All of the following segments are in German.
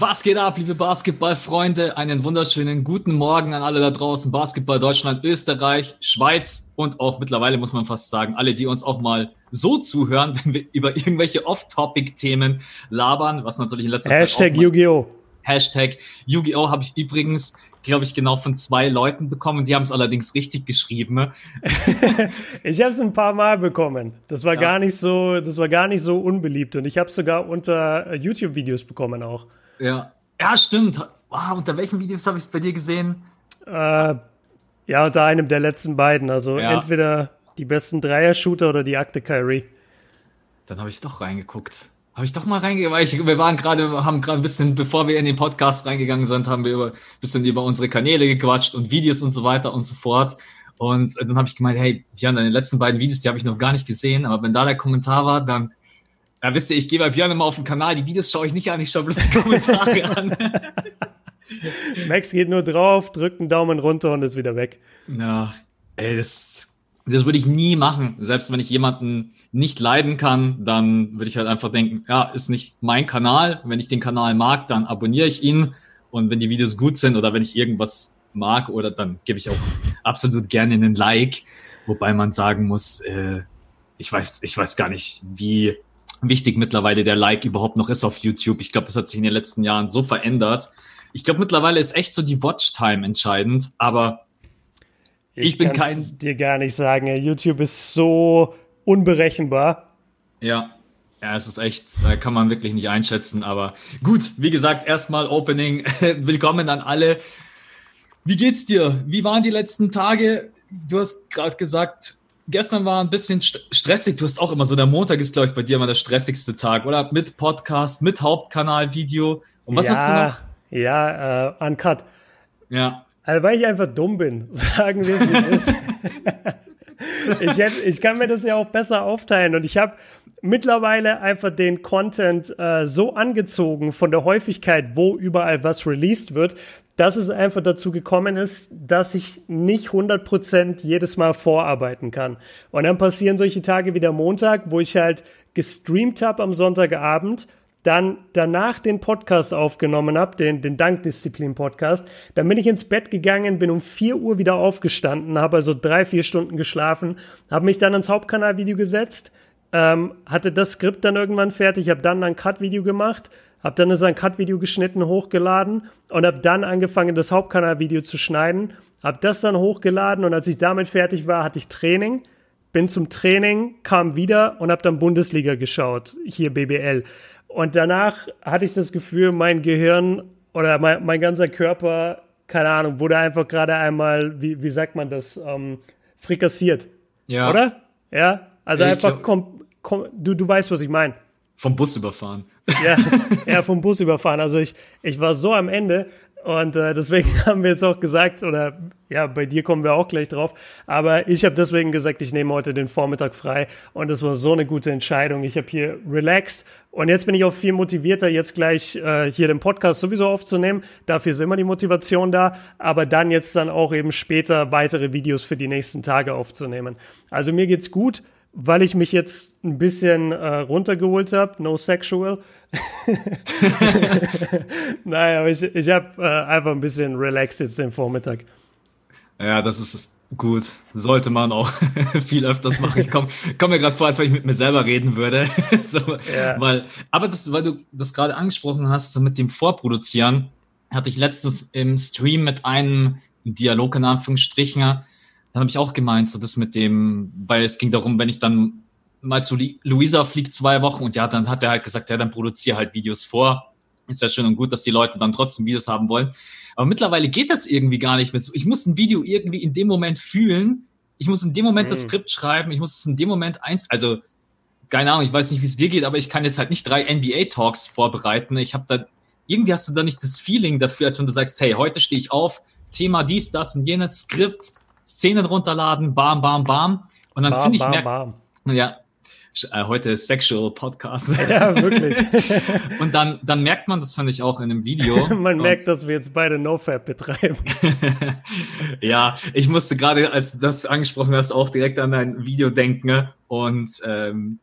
Was geht ab, liebe Basketballfreunde? Einen wunderschönen guten Morgen an alle da draußen. Basketball Deutschland, Österreich, Schweiz und auch mittlerweile muss man fast sagen, alle, die uns auch mal so zuhören, wenn wir über irgendwelche Off-Topic-Themen labern, was natürlich in letzter Hashtag Zeit Hashtag Yu-Gi-Oh! Hashtag Yu-Gi-Oh! habe ich übrigens, glaube ich, genau von zwei Leuten bekommen. Die haben es allerdings richtig geschrieben. Ne? ich habe es ein paar Mal bekommen. Das war ja. gar nicht so, das war gar nicht so unbeliebt und ich habe es sogar unter YouTube-Videos bekommen auch. Ja, ja, stimmt. Wow, unter welchen Videos habe ich es bei dir gesehen? Äh, ja, unter einem der letzten beiden. Also ja. entweder die besten Dreier-Shooter oder die Akte Kyrie. Dann habe ich doch reingeguckt. Habe ich doch mal reingegangen, weil ich, wir waren gerade, haben gerade ein bisschen, bevor wir in den Podcast reingegangen sind, haben wir über, ein bisschen über unsere Kanäle gequatscht und Videos und so weiter und so fort. Und dann habe ich gemeint, hey, Jan, deine letzten beiden Videos, die habe ich noch gar nicht gesehen, aber wenn da der Kommentar war, dann ja, wisst ihr, ich gehe bei Björn immer auf den Kanal, die Videos schaue ich nicht an, ich schaue bloß die Kommentare an. Max geht nur drauf, drückt einen Daumen runter und ist wieder weg. Ja, ey, das, das würde ich nie machen. Selbst wenn ich jemanden nicht leiden kann, dann würde ich halt einfach denken, ja, ist nicht mein Kanal. Wenn ich den Kanal mag, dann abonniere ich ihn. Und wenn die Videos gut sind oder wenn ich irgendwas mag, oder dann gebe ich auch absolut gerne einen Like. Wobei man sagen muss, äh, ich weiß, ich weiß gar nicht, wie wichtig mittlerweile der Like überhaupt noch ist auf YouTube. Ich glaube, das hat sich in den letzten Jahren so verändert. Ich glaube, mittlerweile ist echt so die Watchtime entscheidend, aber ich, ich bin kein. dir gar nicht sagen. YouTube ist so unberechenbar. Ja. Ja, es ist echt, äh, kann man wirklich nicht einschätzen, aber gut, wie gesagt, erstmal Opening. Willkommen an alle. Wie geht's dir? Wie waren die letzten Tage? Du hast gerade gesagt, gestern war ein bisschen stressig. Du hast auch immer so, der Montag ist, glaube ich, bei dir immer der stressigste Tag, oder? Mit Podcast, mit Hauptkanal-Video. Und was ja, hast du noch? Ja, äh, Uncut. Ja. Also, weil ich einfach dumm bin, sagen wir es, wie es ist. ich, hätte, ich kann mir das ja auch besser aufteilen und ich habe mittlerweile einfach den Content äh, so angezogen von der Häufigkeit, wo überall was released wird, dass es einfach dazu gekommen ist, dass ich nicht 100% jedes Mal vorarbeiten kann. Und dann passieren solche Tage wie der Montag, wo ich halt gestreamt habe am Sonntagabend, dann danach den Podcast aufgenommen habe, den, den Dankdisziplin-Podcast. Dann bin ich ins Bett gegangen, bin um 4 Uhr wieder aufgestanden, habe also drei, vier Stunden geschlafen, habe mich dann ans Hauptkanalvideo gesetzt, ähm, hatte das Skript dann irgendwann fertig, habe dann ein Cut-Video gemacht, habe dann ein Cut-Video geschnitten, hochgeladen und habe dann angefangen, das Hauptkanal-Video zu schneiden, habe das dann hochgeladen und als ich damit fertig war, hatte ich Training, bin zum Training, kam wieder und habe dann Bundesliga geschaut, hier BBL. Und danach hatte ich das Gefühl, mein Gehirn oder mein, mein ganzer Körper, keine Ahnung, wurde einfach gerade einmal, wie, wie sagt man das, ähm, frikassiert. Ja. Oder? Ja? Also ich einfach, komm, komm, du, du weißt, was ich meine. Vom Bus überfahren. Ja, ja, vom Bus überfahren. Also ich, ich war so am Ende und äh, deswegen haben wir jetzt auch gesagt, oder ja, bei dir kommen wir auch gleich drauf, aber ich habe deswegen gesagt, ich nehme heute den Vormittag frei und das war so eine gute Entscheidung. Ich habe hier relaxed und jetzt bin ich auch viel motivierter, jetzt gleich äh, hier den Podcast sowieso aufzunehmen. Dafür ist immer die Motivation da, aber dann jetzt dann auch eben später weitere Videos für die nächsten Tage aufzunehmen. Also mir geht's gut weil ich mich jetzt ein bisschen äh, runtergeholt habe, no sexual. naja, aber ich, ich habe äh, einfach ein bisschen relaxed jetzt den Vormittag. Ja, das ist gut. Sollte man auch viel öfters machen. Ich komme komm mir gerade vor, als wenn ich mit mir selber reden würde. so, ja. weil, aber das, weil du das gerade angesprochen hast, so mit dem Vorproduzieren, hatte ich letztens im Stream mit einem Dialog in Anführungsstrichen dann habe ich auch gemeint, so das mit dem, weil es ging darum, wenn ich dann mal zu Luisa fliegt zwei Wochen und ja, dann hat er halt gesagt, ja, dann produziere halt Videos vor. Ist ja schön und gut, dass die Leute dann trotzdem Videos haben wollen. Aber mittlerweile geht das irgendwie gar nicht mehr so. Ich muss ein Video irgendwie in dem Moment fühlen. Ich muss in dem Moment mhm. das Skript schreiben. Ich muss es in dem Moment ein, also keine Ahnung, ich weiß nicht, wie es dir geht, aber ich kann jetzt halt nicht drei NBA-Talks vorbereiten. Ich habe da, irgendwie hast du da nicht das Feeling dafür, als wenn du sagst, hey, heute stehe ich auf, Thema dies, das und jenes, Skript, Szenen runterladen, bam, bam, bam. Und dann finde ich, bam, bam. ja, äh, heute ist Sexual Podcast. Ja, wirklich. und dann, dann merkt man, das fand ich auch in einem Video. man merkt, dass wir jetzt beide NoFap betreiben. ja, ich musste gerade, als du das angesprochen hast, auch direkt an dein Video denken. Und ähm,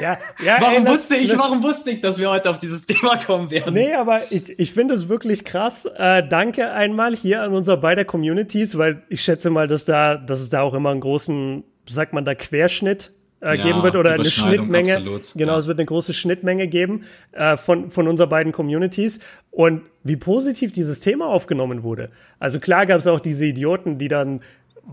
Ja, ja, warum ey, das, wusste ich, warum wusste ich, dass wir heute auf dieses Thema kommen werden? Nee, aber ich, ich finde es wirklich krass. Äh, danke einmal hier an unser beider Communities, weil ich schätze mal, dass da, dass es da auch immer einen großen, sagt man da, Querschnitt äh, ja, geben wird oder eine Schnittmenge. Absolut, genau, ja. es wird eine große Schnittmenge geben äh, von, von unseren beiden Communities und wie positiv dieses Thema aufgenommen wurde. Also klar gab es auch diese Idioten, die dann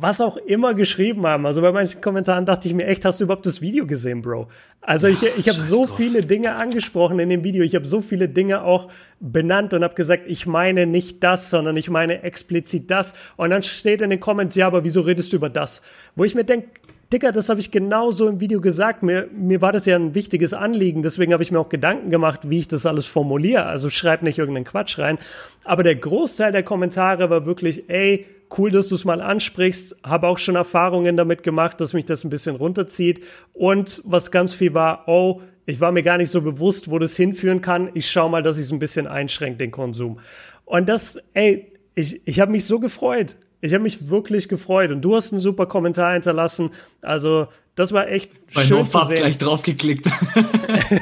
was auch immer geschrieben haben. Also bei manchen Kommentaren dachte ich mir echt, hast du überhaupt das Video gesehen, Bro? Also ich, ich habe so drauf. viele Dinge angesprochen in dem Video. Ich habe so viele Dinge auch benannt und habe gesagt, ich meine nicht das, sondern ich meine explizit das. Und dann steht in den Comments, ja, aber wieso redest du über das? Wo ich mir denke, Dicker, das habe ich genauso im Video gesagt. Mir, mir war das ja ein wichtiges Anliegen. Deswegen habe ich mir auch Gedanken gemacht, wie ich das alles formuliere. Also schreib nicht irgendeinen Quatsch rein. Aber der Großteil der Kommentare war wirklich, ey, cool, dass du es mal ansprichst. Habe auch schon Erfahrungen damit gemacht, dass mich das ein bisschen runterzieht. Und was ganz viel war, oh, ich war mir gar nicht so bewusst, wo das hinführen kann. Ich schau mal, dass ich es ein bisschen einschränke, den Konsum. Und das, ey, ich, ich habe mich so gefreut. Ich habe mich wirklich gefreut und du hast einen super Kommentar hinterlassen. Also das war echt Bei schön no zu sehen. gleich draufgeklickt.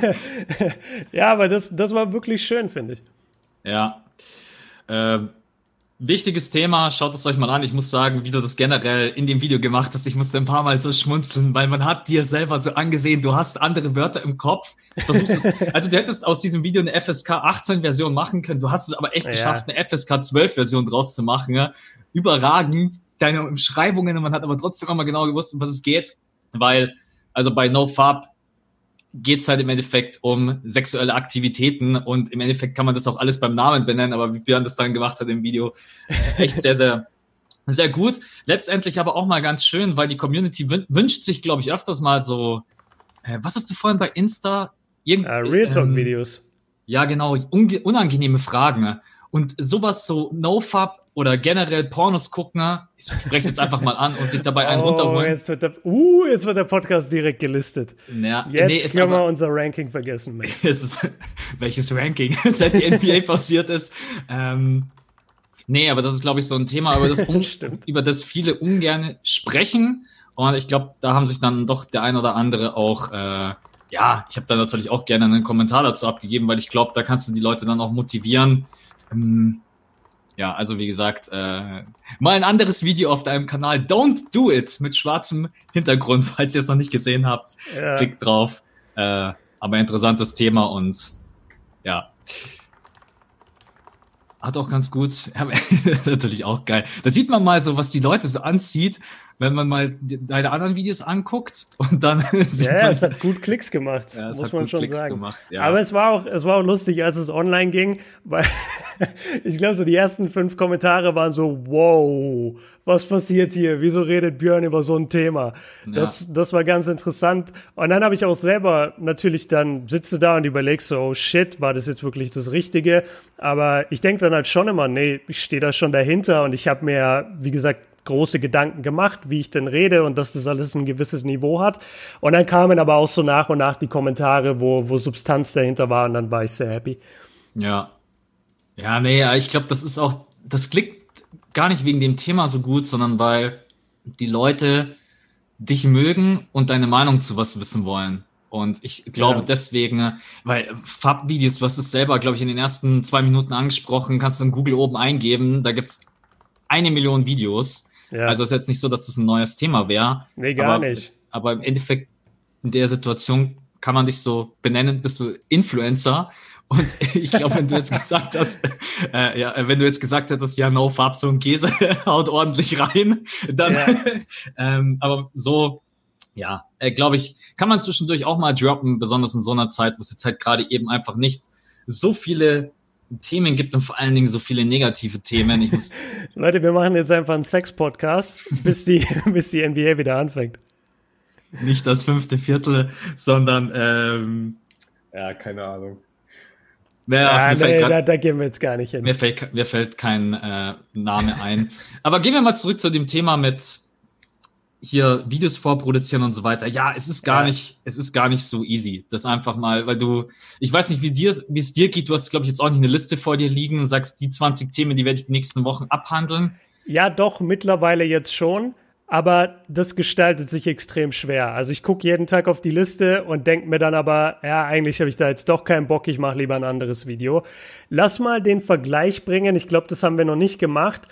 ja, aber das, das war wirklich schön, finde ich. Ja. Ähm Wichtiges Thema, schaut es euch mal an. Ich muss sagen, wie du das generell in dem Video gemacht hast, ich musste ein paar Mal so schmunzeln, weil man hat dir selber so angesehen, du hast andere Wörter im Kopf. Versuchst es, also du hättest aus diesem Video eine FSK 18 Version machen können, du hast es aber echt ja. geschafft, eine FSK 12 Version draus zu machen. Ja? Überragend, deine Umschreibungen, man hat aber trotzdem immer genau gewusst, um was es geht, weil, also bei NoFab geht es halt im Endeffekt um sexuelle Aktivitäten und im Endeffekt kann man das auch alles beim Namen benennen, aber wie Björn das dann gemacht hat im Video, echt sehr, sehr, sehr gut. Letztendlich aber auch mal ganz schön, weil die Community wünscht sich, glaube ich, öfters mal so, äh, was hast du vorhin bei Insta? Irgend, uh, Real Talk-Videos. Ähm, ja, genau, unangenehme Fragen. Und sowas so NoFap oder generell Pornos gucken, ich spreche jetzt einfach mal an und sich dabei einen oh, runterholen. Jetzt wird, der, uh, jetzt wird der Podcast direkt gelistet. Ja, jetzt nee, können wir unser Ranking vergessen. Ist, welches Ranking? Seit die NBA passiert ist. Ähm, nee, aber das ist, glaube ich, so ein Thema, über das, über das viele ungern sprechen. Und ich glaube, da haben sich dann doch der ein oder andere auch, äh, ja, ich habe da natürlich auch gerne einen Kommentar dazu abgegeben, weil ich glaube, da kannst du die Leute dann auch motivieren. Ähm, ja, also wie gesagt, äh, mal ein anderes Video auf deinem Kanal. Don't do it mit schwarzem Hintergrund, falls ihr es noch nicht gesehen habt. Ja. Klickt drauf. Äh, aber interessantes Thema und ja. Hat auch ganz gut, ja, natürlich auch geil. Da sieht man mal so, was die Leute so anzieht, wenn man mal deine anderen Videos anguckt und dann ja, es hat gut Klicks gemacht, ja, muss man schon Klicks sagen. Gemacht, ja. Aber es war auch, es war auch lustig, als es online ging, weil ich glaube, so die ersten fünf Kommentare waren so, wow, was passiert hier? Wieso redet Björn über so ein Thema? Das, ja. das war ganz interessant. Und dann habe ich auch selber natürlich dann sitze da und überlegst so, oh shit, war das jetzt wirklich das Richtige? Aber ich denke dann halt schon immer, nee, ich stehe da schon dahinter und ich habe mir, wie gesagt, große Gedanken gemacht, wie ich denn rede und dass das alles ein gewisses Niveau hat. Und dann kamen aber auch so nach und nach die Kommentare, wo, wo Substanz dahinter war und dann war ich sehr happy. Ja. Ja, nee, ich glaube, das ist auch, das klickt gar nicht wegen dem Thema so gut, sondern weil die Leute dich mögen und deine Meinung zu was wissen wollen. Und ich glaube ja. deswegen, weil Fab-Videos, du hast es selber, glaube ich, in den ersten zwei Minuten angesprochen, kannst du in Google oben eingeben, da gibt's eine Million Videos. Ja. Also ist jetzt nicht so, dass das ein neues Thema wäre. Nee, gar aber, nicht. Aber im Endeffekt in der Situation kann man dich so benennen, bist du Influencer. Und ich glaube, wenn du jetzt gesagt hast, äh, ja, wenn du jetzt gesagt hättest, ja, no Farb, so ein Käse haut ordentlich rein, dann, ja. ähm, aber so, ja, äh, glaube ich, kann man zwischendurch auch mal droppen, besonders in so einer Zeit, wo es jetzt halt gerade eben einfach nicht so viele Themen gibt und vor allen Dingen so viele negative Themen. Ich muss Leute, wir machen jetzt einfach einen Sex-Podcast, bis die, bis die NBA wieder anfängt. Nicht das fünfte Viertel, sondern ähm, ja, keine Ahnung. Ja, ja nee, grad, da, da, gehen wir jetzt gar nicht hin. Mir fällt, mir fällt kein äh, Name ein. Aber gehen wir mal zurück zu dem Thema mit hier Videos vorproduzieren und so weiter. Ja, es ist gar ja. nicht, es ist gar nicht so easy. Das einfach mal, weil du, ich weiß nicht, wie dir, wie es dir geht. Du hast, glaube ich, jetzt auch nicht eine Liste vor dir liegen und sagst, die 20 Themen, die werde ich die nächsten Wochen abhandeln. Ja, doch, mittlerweile jetzt schon. aber das gestaltet sich extrem schwer. Also ich gucke jeden Tag auf die Liste und denke mir dann aber, ja, eigentlich habe ich da jetzt doch keinen Bock, ich mache lieber ein anderes Video. Lass mal den Vergleich bringen, ich glaube, das haben wir noch nicht gemacht.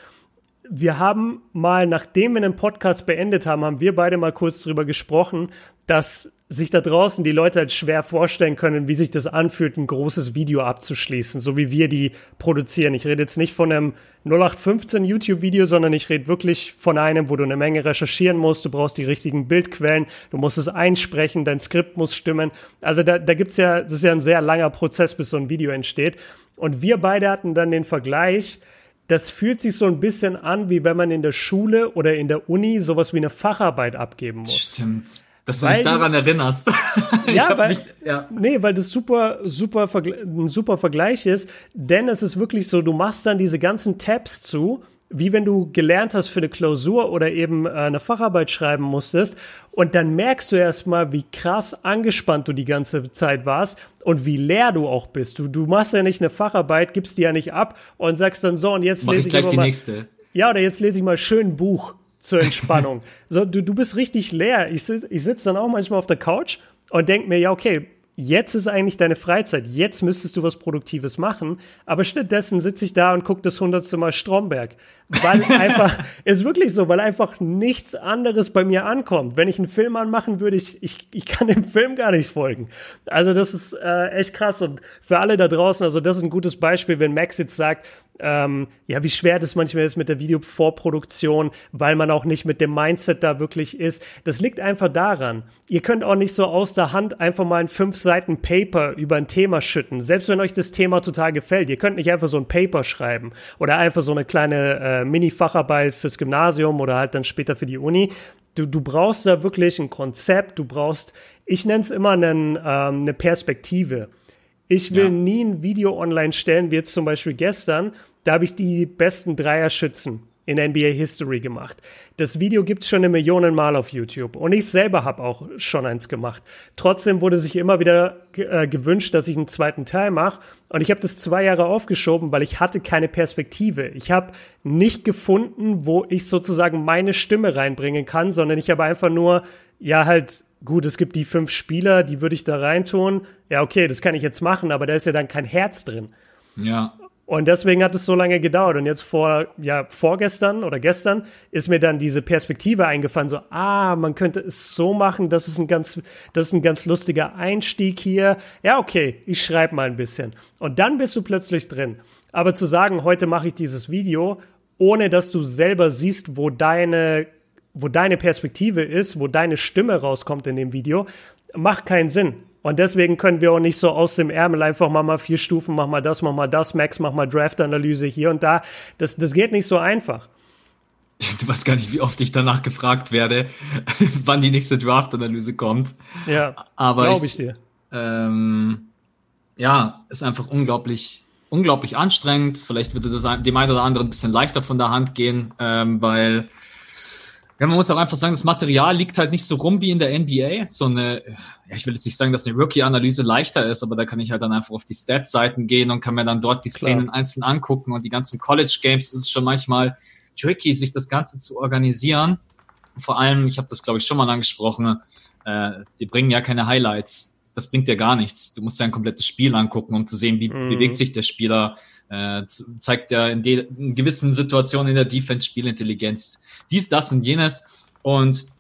Wir haben mal, nachdem wir den Podcast beendet haben, haben wir beide mal kurz drüber gesprochen, dass sich da draußen die Leute halt schwer vorstellen können, wie sich das anfühlt, ein großes Video abzuschließen, so wie wir die produzieren. Ich rede jetzt nicht von einem 0815 YouTube-Video, sondern ich rede wirklich von einem, wo du eine Menge recherchieren musst, du brauchst die richtigen Bildquellen, du musst es einsprechen, dein Skript muss stimmen. Also da, da gibt's ja, das ist ja ein sehr langer Prozess, bis so ein Video entsteht. Und wir beide hatten dann den Vergleich, das fühlt sich so ein bisschen an, wie wenn man in der Schule oder in der Uni sowas wie eine Facharbeit abgeben muss. Stimmt. Dass du weil, dich daran erinnerst. ja, weil, mich, ja. nee, weil das super, super, ein super Vergleich ist. Denn es ist wirklich so, du machst dann diese ganzen Tabs zu, wie wenn du gelernt hast für eine Klausur oder eben äh, eine Facharbeit schreiben musstest. Und dann merkst du erstmal, wie krass angespannt du die ganze Zeit warst und wie leer du auch bist. Du, du machst ja nicht eine Facharbeit, gibst die ja nicht ab und sagst dann so, und jetzt Mach lese ich, ich gleich die mal, nächste. Ja, oder jetzt lese ich mal schön Buch zur Entspannung. so, du, du bist richtig leer. Ich, ich sitze dann auch manchmal auf der Couch und denke mir, ja, okay, jetzt ist eigentlich deine Freizeit, jetzt müsstest du was Produktives machen, aber stattdessen sitze ich da und gucke das hundertste Mal Stromberg, weil einfach, ist wirklich so, weil einfach nichts anderes bei mir ankommt. Wenn ich einen Film anmachen würde, ich, ich, ich kann dem Film gar nicht folgen. Also das ist äh, echt krass und für alle da draußen, also das ist ein gutes Beispiel, wenn Max jetzt sagt, ähm, ja, wie schwer das manchmal ist mit der Videovorproduktion, weil man auch nicht mit dem Mindset da wirklich ist. Das liegt einfach daran. Ihr könnt auch nicht so aus der Hand einfach mal ein fünf Seiten Paper über ein Thema schütten. Selbst wenn euch das Thema total gefällt. Ihr könnt nicht einfach so ein Paper schreiben oder einfach so eine kleine äh, Mini-Facharbeit fürs Gymnasium oder halt dann später für die Uni. Du, du brauchst da wirklich ein Konzept, du brauchst, ich nenne es immer einen, ähm, eine Perspektive. Ich will ja. nie ein Video online stellen, wie jetzt zum Beispiel gestern. Da habe ich die besten Dreier-Schützen in NBA History gemacht. Das Video gibt's schon eine Million Mal auf YouTube und ich selber habe auch schon eins gemacht. Trotzdem wurde sich immer wieder äh, gewünscht, dass ich einen zweiten Teil mache und ich habe das zwei Jahre aufgeschoben, weil ich hatte keine Perspektive. Ich habe nicht gefunden, wo ich sozusagen meine Stimme reinbringen kann, sondern ich habe einfach nur ja halt gut, es gibt die fünf Spieler, die würde ich da reintun. Ja, okay, das kann ich jetzt machen, aber da ist ja dann kein Herz drin. Ja. Und deswegen hat es so lange gedauert. Und jetzt vor, ja, vorgestern oder gestern ist mir dann diese Perspektive eingefallen, so, ah, man könnte es so machen, das ist ein ganz, das ist ein ganz lustiger Einstieg hier. Ja, okay, ich schreibe mal ein bisschen. Und dann bist du plötzlich drin. Aber zu sagen, heute mache ich dieses Video, ohne dass du selber siehst, wo deine wo deine Perspektive ist, wo deine Stimme rauskommt in dem Video, macht keinen Sinn. Und deswegen können wir auch nicht so aus dem Ärmel einfach mach mal vier Stufen, mach mal das, mach mal das, Max, mach mal Draft-Analyse hier und da. Das, das geht nicht so einfach. Du weißt gar nicht, wie oft ich danach gefragt werde, wann die nächste Draft-Analyse kommt. Ja, glaube ich, ich, dir. Ähm, ja, ist einfach unglaublich, unglaublich anstrengend. Vielleicht würde das dem einen oder anderen ein bisschen leichter von der Hand gehen, ähm, weil ja, man muss auch einfach sagen, das Material liegt halt nicht so rum wie in der NBA. So eine, ja, ich will jetzt nicht sagen, dass eine Rookie-Analyse leichter ist, aber da kann ich halt dann einfach auf die Stats-Seiten gehen und kann mir dann dort die Szenen Klar. einzeln angucken und die ganzen College-Games ist es schon manchmal tricky, sich das Ganze zu organisieren. Vor allem, ich habe das glaube ich schon mal angesprochen, äh, die bringen ja keine Highlights. Das bringt ja gar nichts. Du musst ja ein komplettes Spiel angucken, um zu sehen, wie mhm. bewegt sich der Spieler, äh, zeigt ja in, in gewissen Situationen in der Defense Spielintelligenz dies, das und jenes. Und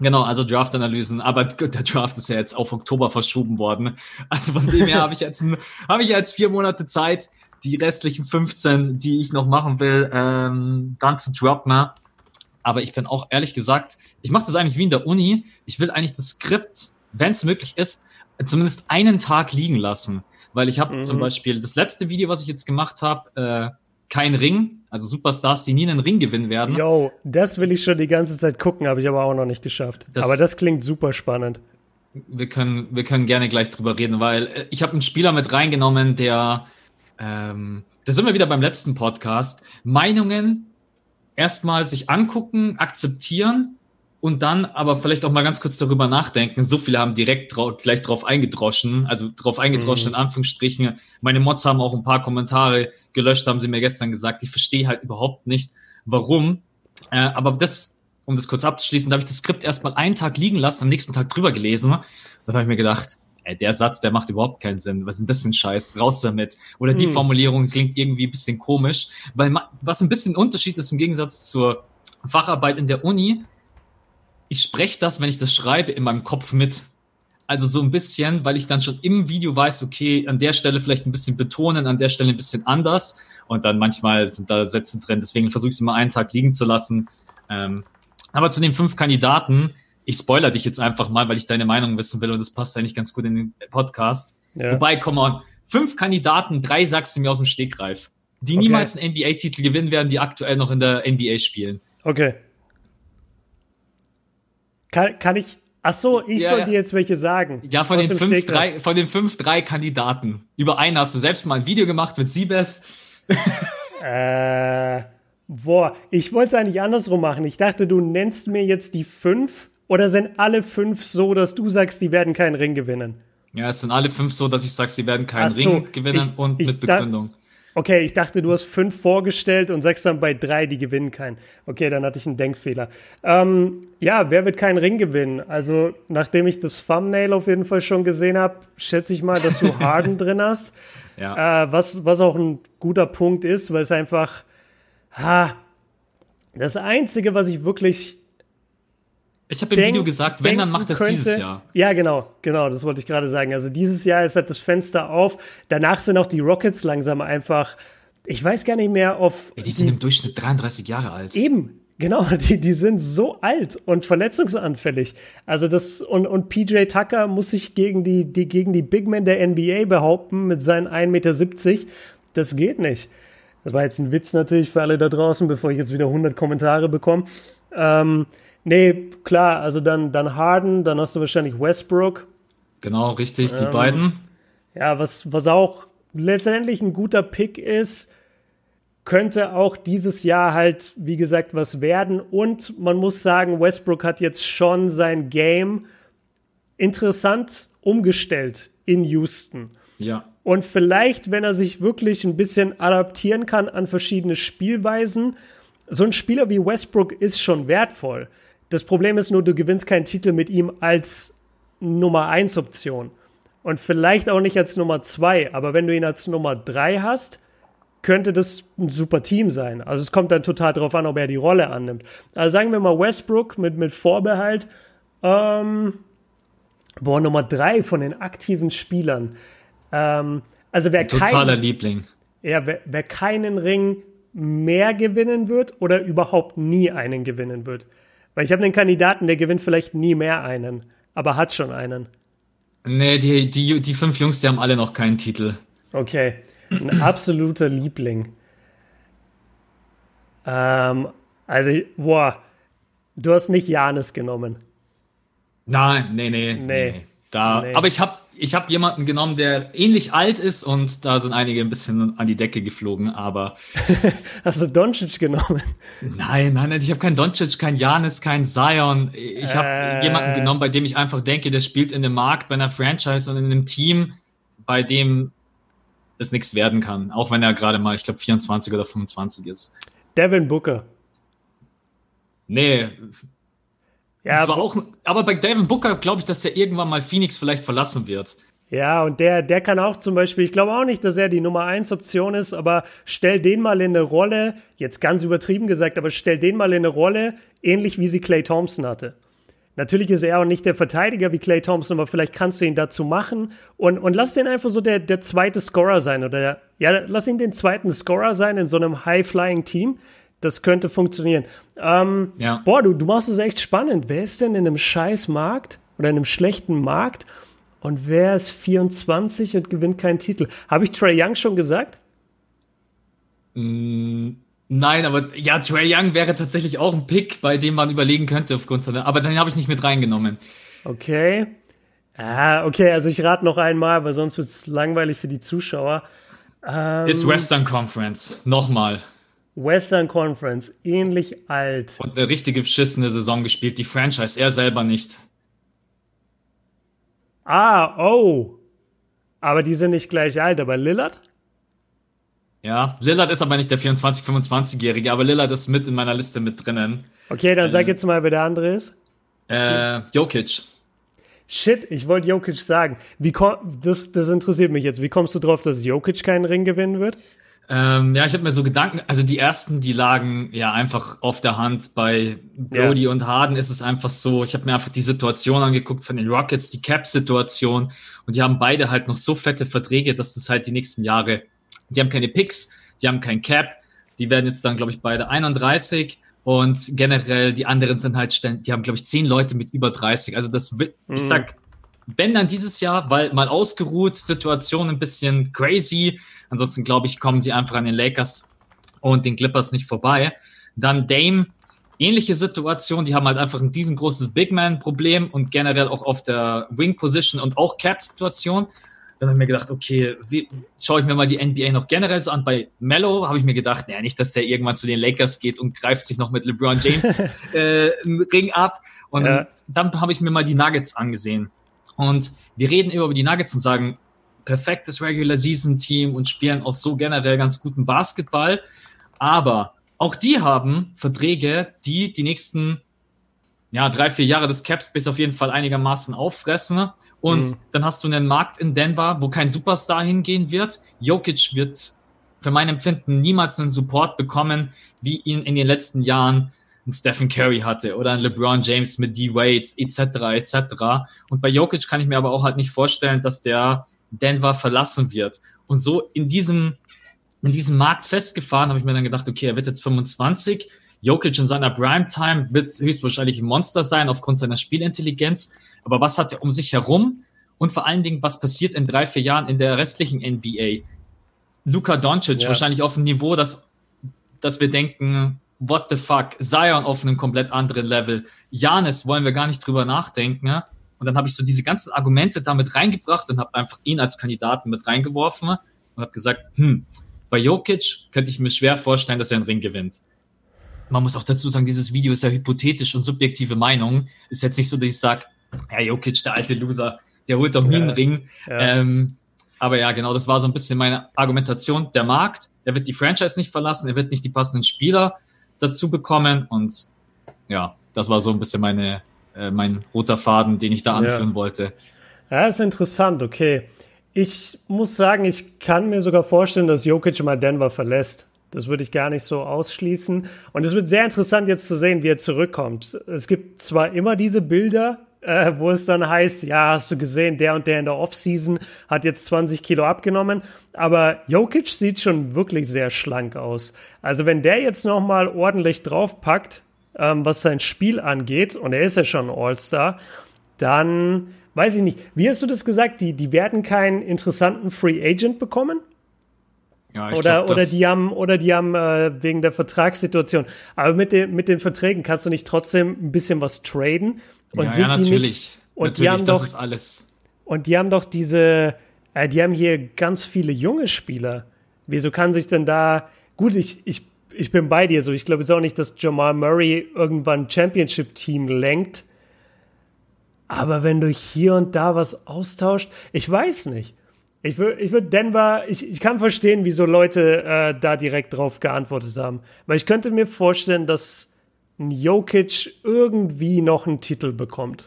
Genau, also Draft-Analysen, aber der Draft ist ja jetzt auf Oktober verschoben worden. Also von dem her habe ich jetzt habe ich jetzt vier Monate Zeit, die restlichen 15, die ich noch machen will, ähm, dann zu droppen. Aber ich bin auch ehrlich gesagt, ich mache das eigentlich wie in der Uni. Ich will eigentlich das Skript, wenn es möglich ist, zumindest einen Tag liegen lassen. Weil ich habe mhm. zum Beispiel das letzte Video, was ich jetzt gemacht habe, äh, kein Ring, also Superstars, die nie einen Ring gewinnen werden. Yo, das will ich schon die ganze Zeit gucken, habe ich aber auch noch nicht geschafft. Das, aber das klingt super spannend. Wir können, wir können gerne gleich drüber reden, weil äh, ich habe einen Spieler mit reingenommen, der, ähm, da sind wir wieder beim letzten Podcast, Meinungen erstmal sich angucken, akzeptieren und dann aber vielleicht auch mal ganz kurz darüber nachdenken. So viele haben direkt drau gleich drauf eingedroschen, also drauf eingedroschen mhm. in Anführungsstrichen. Meine Mods haben auch ein paar Kommentare gelöscht, haben sie mir gestern gesagt. Ich verstehe halt überhaupt nicht, warum. Äh, aber das um das kurz abzuschließen, da habe ich das Skript erstmal einen Tag liegen lassen, am nächsten Tag drüber gelesen. Da habe ich mir gedacht, ey, der Satz, der macht überhaupt keinen Sinn. Was ist denn das für ein Scheiß? Raus damit. Oder die hm. Formulierung klingt irgendwie ein bisschen komisch. Weil was ein bisschen Unterschied ist im Gegensatz zur Facharbeit in der Uni, ich spreche das, wenn ich das schreibe, in meinem Kopf mit. Also so ein bisschen, weil ich dann schon im Video weiß, okay, an der Stelle vielleicht ein bisschen betonen, an der Stelle ein bisschen anders. Und dann manchmal sind da Sätze drin. Deswegen versuche ich es immer einen Tag liegen zu lassen. Ähm, aber zu den fünf Kandidaten, ich spoiler dich jetzt einfach mal, weil ich deine Meinung wissen will und das passt eigentlich ganz gut in den Podcast. Ja. Wobei, come on, fünf Kandidaten, drei sagst du mir aus dem Stegreif, die okay. niemals einen NBA-Titel gewinnen werden, die aktuell noch in der NBA spielen. Okay. Kann, kann ich. Ach so, ich ja, soll ja. dir jetzt welche sagen. Ja, von den, fünf, drei, von den fünf, drei Kandidaten. Über einen hast du selbst mal ein Video gemacht mit Siebes. äh. Boah, ich wollte es eigentlich andersrum machen. Ich dachte, du nennst mir jetzt die fünf oder sind alle fünf so, dass du sagst, die werden keinen Ring gewinnen? Ja, es sind alle fünf so, dass ich sage, sie werden keinen so, Ring gewinnen ich, und ich mit Begründung. Okay, ich dachte, du hast fünf vorgestellt und sagst dann bei drei, die gewinnen keinen. Okay, dann hatte ich einen Denkfehler. Ähm, ja, wer wird keinen Ring gewinnen? Also, nachdem ich das Thumbnail auf jeden Fall schon gesehen habe, schätze ich mal, dass du Harden drin hast. Ja. Äh, was, was auch ein guter Punkt ist, weil es einfach Ha, das Einzige, was ich wirklich. Ich habe im Video gesagt, wenn, dann macht das könnte, dieses Jahr. Ja, genau, genau, das wollte ich gerade sagen. Also dieses Jahr ist halt das Fenster auf. Danach sind auch die Rockets langsam einfach. Ich weiß gar nicht mehr, auf. Ja, die sind die, im Durchschnitt 33 Jahre alt. Eben, Genau, die, die sind so alt und verletzungsanfällig. Also das, und, und PJ Tucker muss sich gegen die, die, gegen die Big Men der NBA behaupten mit seinen 1,70 Meter. Das geht nicht. Das war jetzt ein Witz natürlich für alle da draußen, bevor ich jetzt wieder 100 Kommentare bekomme. Ähm, nee, klar, also dann, dann Harden, dann hast du wahrscheinlich Westbrook. Genau, richtig, die ähm, beiden. Ja, was, was auch letztendlich ein guter Pick ist, könnte auch dieses Jahr halt, wie gesagt, was werden. Und man muss sagen, Westbrook hat jetzt schon sein Game interessant umgestellt in Houston. Ja. Und vielleicht, wenn er sich wirklich ein bisschen adaptieren kann an verschiedene Spielweisen, so ein Spieler wie Westbrook ist schon wertvoll. Das Problem ist nur, du gewinnst keinen Titel mit ihm als Nummer 1 Option. Und vielleicht auch nicht als Nummer 2, aber wenn du ihn als Nummer 3 hast, könnte das ein super Team sein. Also es kommt dann total darauf an, ob er die Rolle annimmt. Also sagen wir mal Westbrook mit, mit Vorbehalt. Ähm, boah, Nummer 3 von den aktiven Spielern. Ähm, also wer Totaler kein, Liebling. Ja, wer, wer keinen Ring mehr gewinnen wird oder überhaupt nie einen gewinnen wird. Weil ich habe einen Kandidaten, der gewinnt vielleicht nie mehr einen, aber hat schon einen. Nee, die, die, die fünf Jungs, die haben alle noch keinen Titel. Okay. Ein absoluter Liebling. Ähm, also, boah, du hast nicht Janis genommen. Nein, nee, nee. Nee. nee. Da, nee. Aber ich habe ich habe jemanden genommen, der ähnlich alt ist und da sind einige ein bisschen an die Decke geflogen, aber. Hast du Doncic genommen? Nein, nein, nein, ich habe keinen Doncic, kein Janis, kein Zion. Ich habe äh. jemanden genommen, bei dem ich einfach denke, der spielt in dem Markt, bei einer Franchise und in einem Team, bei dem es nichts werden kann. Auch wenn er gerade mal, ich glaube, 24 oder 25 ist. Devin Booker. Nee, ja, zwar auch, aber bei Devin Booker glaube ich, dass er irgendwann mal Phoenix vielleicht verlassen wird. Ja, und der, der kann auch zum Beispiel, ich glaube auch nicht, dass er die Nummer 1 Option ist, aber stell den mal in eine Rolle, jetzt ganz übertrieben gesagt, aber stell den mal in eine Rolle, ähnlich wie sie Clay Thompson hatte. Natürlich ist er auch nicht der Verteidiger wie Clay Thompson, aber vielleicht kannst du ihn dazu machen und, und lass den einfach so der, der zweite Scorer sein oder der, ja, lass ihn den zweiten Scorer sein in so einem High-Flying-Team das könnte funktionieren. Ähm, ja. Boah, du, du machst es echt spannend. Wer ist denn in einem scheiß Markt oder in einem schlechten Markt und wer ist 24 und gewinnt keinen Titel? Habe ich Trey Young schon gesagt? Mm, nein, aber ja, Trey Young wäre tatsächlich auch ein Pick, bei dem man überlegen könnte aufgrund seiner. Aber den habe ich nicht mit reingenommen. Okay. Ah, okay, also ich rate noch einmal, weil sonst wird es langweilig für die Zuschauer. Ähm, ist Western Conference. Nochmal. Western Conference, ähnlich alt. Und eine richtige beschissene Saison gespielt, die Franchise, er selber nicht. Ah, oh. Aber die sind nicht gleich alt, aber Lillard? Ja, Lillard ist aber nicht der 24-, 25-Jährige, aber Lillard ist mit in meiner Liste mit drinnen. Okay, dann sag äh, jetzt mal, wer der andere ist. Äh, Jokic. Shit, ich wollte Jokic sagen. Wie das, das interessiert mich jetzt. Wie kommst du drauf, dass Jokic keinen Ring gewinnen wird? Ähm, ja, ich habe mir so Gedanken, also die ersten, die lagen ja einfach auf der Hand. Bei Brody ja. und Harden ist es einfach so, ich habe mir einfach die Situation angeguckt von den Rockets, die Cap-Situation und die haben beide halt noch so fette Verträge, dass das halt die nächsten Jahre, die haben keine Picks, die haben kein Cap, die werden jetzt dann, glaube ich, beide 31 und generell die anderen sind halt, die haben, glaube ich, zehn Leute mit über 30. Also das, mhm. ich sag, wenn dann dieses Jahr, weil mal ausgeruht, Situation ein bisschen crazy. Ansonsten glaube ich, kommen sie einfach an den Lakers und den Clippers nicht vorbei. Dann Dame, ähnliche Situation. Die haben halt einfach ein riesengroßes Big Man-Problem und generell auch auf der Wing-Position und auch Cap-Situation. Dann habe ich mir gedacht, okay, wie, schaue ich mir mal die NBA noch generell so an. Bei Mello habe ich mir gedacht, naja, nicht, dass der irgendwann zu den Lakers geht und greift sich noch mit LeBron James äh, einen Ring ab. Und ja. dann habe ich mir mal die Nuggets angesehen. Und wir reden immer über die Nuggets und sagen, perfektes Regular Season Team und spielen auch so generell ganz guten Basketball. Aber auch die haben Verträge, die die nächsten ja, drei, vier Jahre des Caps bis auf jeden Fall einigermaßen auffressen. Und mhm. dann hast du einen Markt in Denver, wo kein Superstar hingehen wird. Jokic wird für mein Empfinden niemals einen Support bekommen, wie ihn in den letzten Jahren ein Stephen Curry hatte oder ein LeBron James mit D-Wade etc. etc. Und bei Jokic kann ich mir aber auch halt nicht vorstellen, dass der Denver verlassen wird. Und so in diesem, in diesem Markt festgefahren habe ich mir dann gedacht, okay, er wird jetzt 25. Jokic in seiner Primetime wird höchstwahrscheinlich ein Monster sein aufgrund seiner Spielintelligenz. Aber was hat er um sich herum? Und vor allen Dingen, was passiert in drei, vier Jahren in der restlichen NBA? Luka Doncic ja. wahrscheinlich auf einem Niveau, dass, dass wir denken, what the fuck, Zion auf einem komplett anderen Level. Janis wollen wir gar nicht drüber nachdenken. Ne? Und dann habe ich so diese ganzen Argumente damit reingebracht und habe einfach ihn als Kandidaten mit reingeworfen und habe gesagt, hm, bei Jokic könnte ich mir schwer vorstellen, dass er einen Ring gewinnt. Man muss auch dazu sagen, dieses Video ist ja hypothetisch und subjektive Meinung. Ist jetzt nicht so, dass ich sage, ja, Jokic, der alte Loser, der holt doch nie ja, einen Ring. Ja. Ähm, aber ja, genau, das war so ein bisschen meine Argumentation. Der Markt, er wird die Franchise nicht verlassen, er wird nicht die passenden Spieler dazu bekommen. Und ja, das war so ein bisschen meine, äh, mein roter Faden, den ich da anführen ja. wollte. Ja, ist interessant, okay. Ich muss sagen, ich kann mir sogar vorstellen, dass Jokic mal Denver verlässt. Das würde ich gar nicht so ausschließen. Und es wird sehr interessant jetzt zu sehen, wie er zurückkommt. Es gibt zwar immer diese Bilder, äh, wo es dann heißt, ja, hast du gesehen, der und der in der Offseason hat jetzt 20 Kilo abgenommen. Aber Jokic sieht schon wirklich sehr schlank aus. Also wenn der jetzt nochmal ordentlich draufpackt, ähm, was sein Spiel angeht, und er ist ja schon All-Star, dann weiß ich nicht. Wie hast du das gesagt? Die, die werden keinen interessanten Free Agent bekommen? Ja, oder, glaub, oder die haben, oder die haben äh, wegen der Vertragssituation. Aber mit, den mit den Verträgen kannst du nicht trotzdem ein bisschen was traden? Und ja, sind ja, natürlich. Die nicht, und natürlich, die haben das doch, ist alles. Und die haben doch diese, äh, die haben hier ganz viele junge Spieler. Wieso kann sich denn da, gut, ich, ich, ich bin bei dir so. Ich glaube jetzt auch nicht, dass Jamal Murray irgendwann Championship-Team lenkt. Aber wenn du hier und da was austauscht, ich weiß nicht. Ich würde ich würd Denver, ich, ich kann verstehen, wieso Leute äh, da direkt drauf geantwortet haben. Weil ich könnte mir vorstellen, dass ein Jokic irgendwie noch einen Titel bekommt.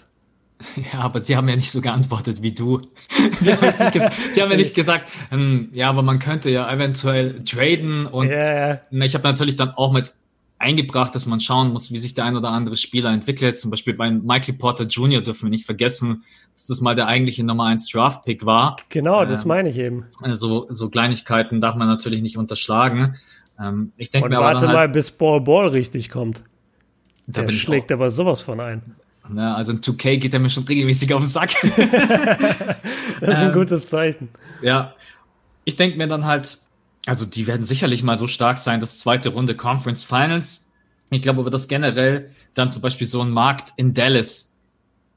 Ja, aber sie haben ja nicht so geantwortet wie du. Die haben, die haben ja nicht gesagt, ähm, ja, aber man könnte ja eventuell traden und yeah. ich habe natürlich dann auch mit eingebracht, dass man schauen muss, wie sich der ein oder andere Spieler entwickelt. Zum Beispiel bei Michael Porter Jr. dürfen wir nicht vergessen, dass das mal der eigentliche Nummer 1 Draft Pick war. Genau, das ähm, meine ich eben. Also so Kleinigkeiten darf man natürlich nicht unterschlagen. Ähm, ich denke mir aber warte halt, mal, bis Ball Ball richtig kommt. Der schlägt aber sowas von ein. Na, also ein 2K geht er mir schon regelmäßig auf den Sack. das ist ein ähm, gutes Zeichen. Ja, ich denke mir dann halt, also die werden sicherlich mal so stark sein, das zweite Runde Conference Finals. Ich glaube aber, dass generell dann zum Beispiel so ein Markt in Dallas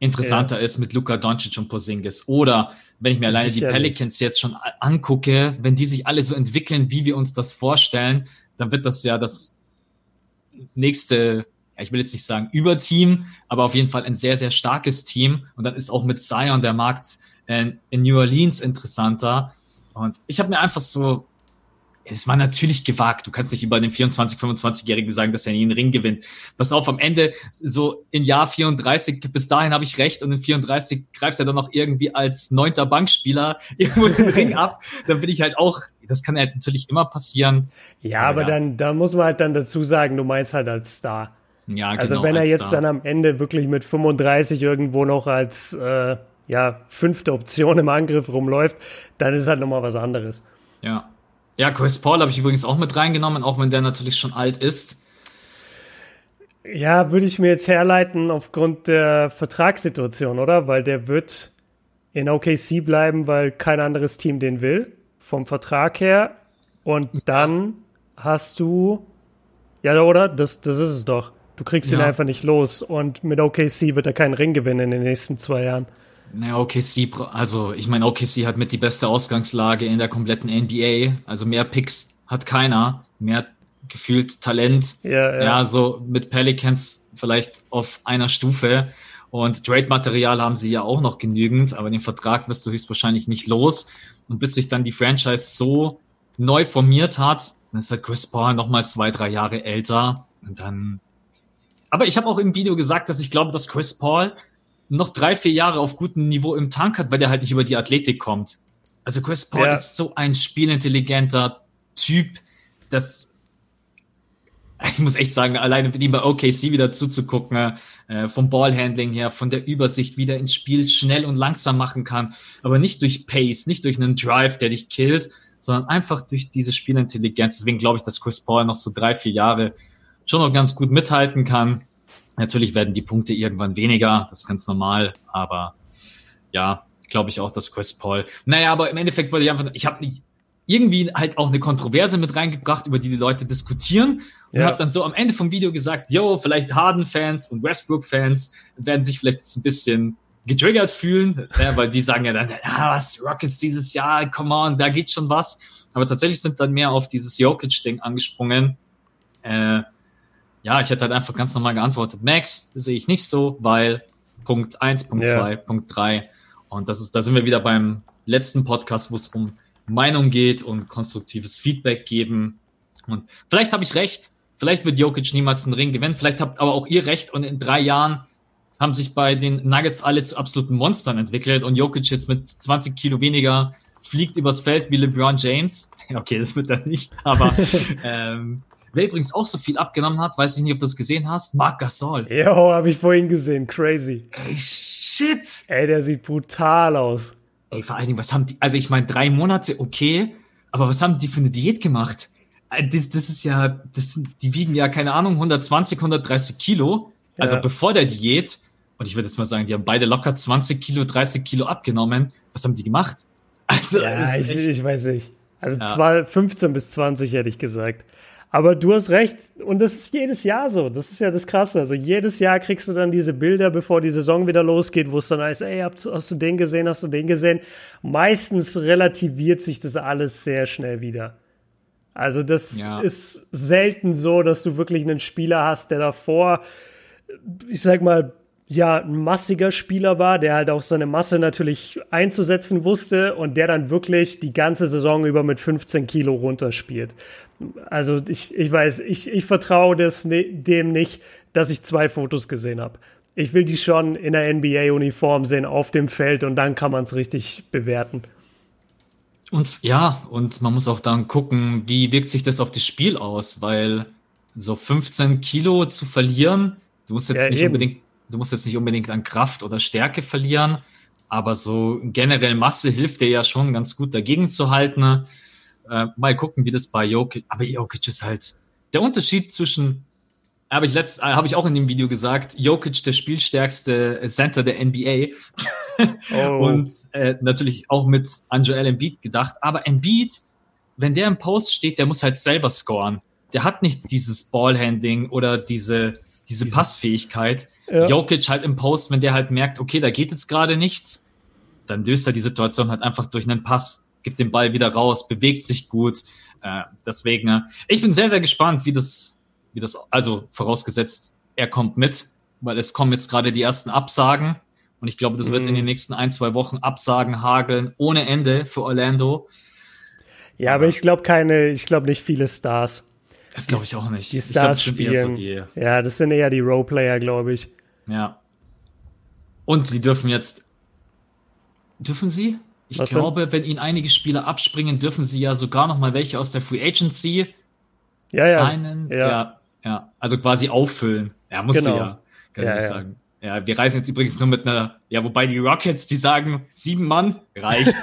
interessanter ja. ist mit Luka Doncic und Porzingis. Oder wenn ich mir alleine die Pelicans jetzt schon angucke, wenn die sich alle so entwickeln, wie wir uns das vorstellen, dann wird das ja das nächste, ich will jetzt nicht sagen Überteam, aber auf jeden Fall ein sehr, sehr starkes Team. Und dann ist auch mit Zion der Markt in, in New Orleans interessanter. Und ich habe mir einfach so es war natürlich gewagt. Du kannst nicht über den 24, 25-Jährigen sagen, dass er nie einen Ring gewinnt. Pass auf, am Ende, so im Jahr 34, bis dahin habe ich recht und in 34 greift er dann noch irgendwie als neunter Bankspieler irgendwo den Ring ab. Dann bin ich halt auch, das kann halt natürlich immer passieren. Ja, aber, aber ja. dann, da muss man halt dann dazu sagen, du meinst halt als Star. Ja, genau. Also wenn er jetzt Star. dann am Ende wirklich mit 35 irgendwo noch als, äh, ja, fünfte Option im Angriff rumläuft, dann ist halt nochmal was anderes. Ja, ja, Chris Paul habe ich übrigens auch mit reingenommen, auch wenn der natürlich schon alt ist. Ja, würde ich mir jetzt herleiten aufgrund der Vertragssituation, oder? Weil der wird in OKC bleiben, weil kein anderes Team den will, vom Vertrag her. Und dann hast du, ja, oder? Das, das ist es doch. Du kriegst ja. ihn einfach nicht los. Und mit OKC wird er keinen Ring gewinnen in den nächsten zwei Jahren. Naja, OKC, also ich meine, OKC hat mit die beste Ausgangslage in der kompletten NBA. Also mehr Picks hat keiner, mehr gefühlt Talent. Ja, ja. ja so mit Pelicans vielleicht auf einer Stufe. Und Trade-Material haben sie ja auch noch genügend, aber den Vertrag wirst du höchstwahrscheinlich nicht los. Und bis sich dann die Franchise so neu formiert hat, dann ist halt Chris Paul nochmal zwei, drei Jahre älter. Und dann. Aber ich habe auch im Video gesagt, dass ich glaube, dass Chris Paul noch drei, vier Jahre auf gutem Niveau im Tank hat, weil der halt nicht über die Athletik kommt. Also Chris Paul ja. ist so ein spielintelligenter Typ, dass ich muss echt sagen, alleine mit ihm bei OKC wieder zuzugucken, äh, vom Ballhandling her, von der Übersicht, wie der ins Spiel schnell und langsam machen kann, aber nicht durch Pace, nicht durch einen Drive, der dich killt, sondern einfach durch diese Spielintelligenz. Deswegen glaube ich, dass Chris Paul noch so drei, vier Jahre schon noch ganz gut mithalten kann. Natürlich werden die Punkte irgendwann weniger, das ist ganz normal, aber ja, glaube ich auch, dass Chris Paul. Naja, aber im Endeffekt wollte ich einfach, ich habe irgendwie halt auch eine Kontroverse mit reingebracht, über die die Leute diskutieren und ja. habe dann so am Ende vom Video gesagt, yo, vielleicht Harden-Fans und Westbrook-Fans werden sich vielleicht jetzt ein bisschen getriggert fühlen, ja, weil die sagen ja dann, ah, was, Rockets dieses Jahr, come on, da geht schon was. Aber tatsächlich sind dann mehr auf dieses Jokic-Ding angesprungen. Äh, ja, ich hätte halt einfach ganz normal geantwortet, Max sehe ich nicht so, weil Punkt eins, Punkt zwei, yeah. Punkt drei Und das ist, da sind wir wieder beim letzten Podcast, wo es um Meinung geht und konstruktives Feedback geben. Und vielleicht habe ich recht, vielleicht wird Jokic niemals einen Ring gewinnen, vielleicht habt aber auch ihr recht und in drei Jahren haben sich bei den Nuggets alle zu absoluten Monstern entwickelt und Jokic jetzt mit 20 Kilo weniger fliegt übers Feld wie LeBron James. Okay, das wird er nicht, aber ähm, Wer übrigens auch so viel abgenommen hat, weiß ich nicht, ob du das gesehen hast, Marc Gasol. Jo, habe ich vorhin gesehen, crazy. Ey, shit. Ey, der sieht brutal aus. Ey, vor allen Dingen, was haben die, also ich meine, drei Monate, okay, aber was haben die für eine Diät gemacht? Äh, das, das ist ja, das die wiegen ja, keine Ahnung, 120, 130 Kilo. Also ja. bevor der Diät, und ich würde jetzt mal sagen, die haben beide locker 20 Kilo, 30 Kilo abgenommen. Was haben die gemacht? Also, ja, ich, ich, weiß nicht. Also ja. 15 bis 20 hätte ich gesagt. Aber du hast recht. Und das ist jedes Jahr so. Das ist ja das Krasse. Also jedes Jahr kriegst du dann diese Bilder, bevor die Saison wieder losgeht, wo es dann heißt, ey, hast du den gesehen, hast du den gesehen? Meistens relativiert sich das alles sehr schnell wieder. Also das ja. ist selten so, dass du wirklich einen Spieler hast, der davor, ich sag mal, ja ein massiger Spieler war, der halt auch seine Masse natürlich einzusetzen wusste und der dann wirklich die ganze Saison über mit 15 Kilo runterspielt. Also ich, ich weiß, ich, ich vertraue das ne, dem nicht, dass ich zwei Fotos gesehen habe. Ich will die schon in der NBA-Uniform sehen auf dem Feld und dann kann man es richtig bewerten. Und ja, und man muss auch dann gucken, wie wirkt sich das auf das Spiel aus, weil so 15 Kilo zu verlieren, du musst jetzt ja, nicht eben. unbedingt Du musst jetzt nicht unbedingt an Kraft oder Stärke verlieren, aber so generell Masse hilft dir ja schon ganz gut dagegen zu halten. Äh, mal gucken, wie das bei Jokic, aber Jokic ist halt der Unterschied zwischen habe ich letzt, äh, habe ich auch in dem Video gesagt, Jokic der spielstärkste Center der NBA oh. und äh, natürlich auch mit Angel Embiid gedacht, aber Embiid, wenn der im Post steht, der muss halt selber scoren. Der hat nicht dieses Ballhandling oder diese diese Passfähigkeit. Ja. Jokic halt im Post, wenn der halt merkt, okay, da geht jetzt gerade nichts, dann löst er die Situation halt einfach durch einen Pass, gibt den Ball wieder raus, bewegt sich gut. Äh, deswegen, äh, ich bin sehr, sehr gespannt, wie das, wie das, also vorausgesetzt, er kommt mit, weil es kommen jetzt gerade die ersten Absagen. Und ich glaube, das wird in den mhm. nächsten ein, zwei Wochen Absagen hageln ohne Ende für Orlando. Ja, aber ich glaube keine, ich glaube nicht viele Stars. Das glaube ich auch nicht. Die Stars glaub, spielen. So die, ja, das sind eher die Roleplayer, glaube ich. Ja. Und die dürfen jetzt. Dürfen sie? Ich Was glaube, denn? wenn ihnen einige Spieler abspringen, dürfen sie ja sogar noch mal welche aus der Free Agency ja, ja. signen. Ja. ja, ja. Also quasi auffüllen. Ja, musst genau. du ja, kann ja, ich ja. sagen. Ja, wir reisen jetzt übrigens nur mit einer, ja, wobei die Rockets, die sagen, sieben Mann reicht.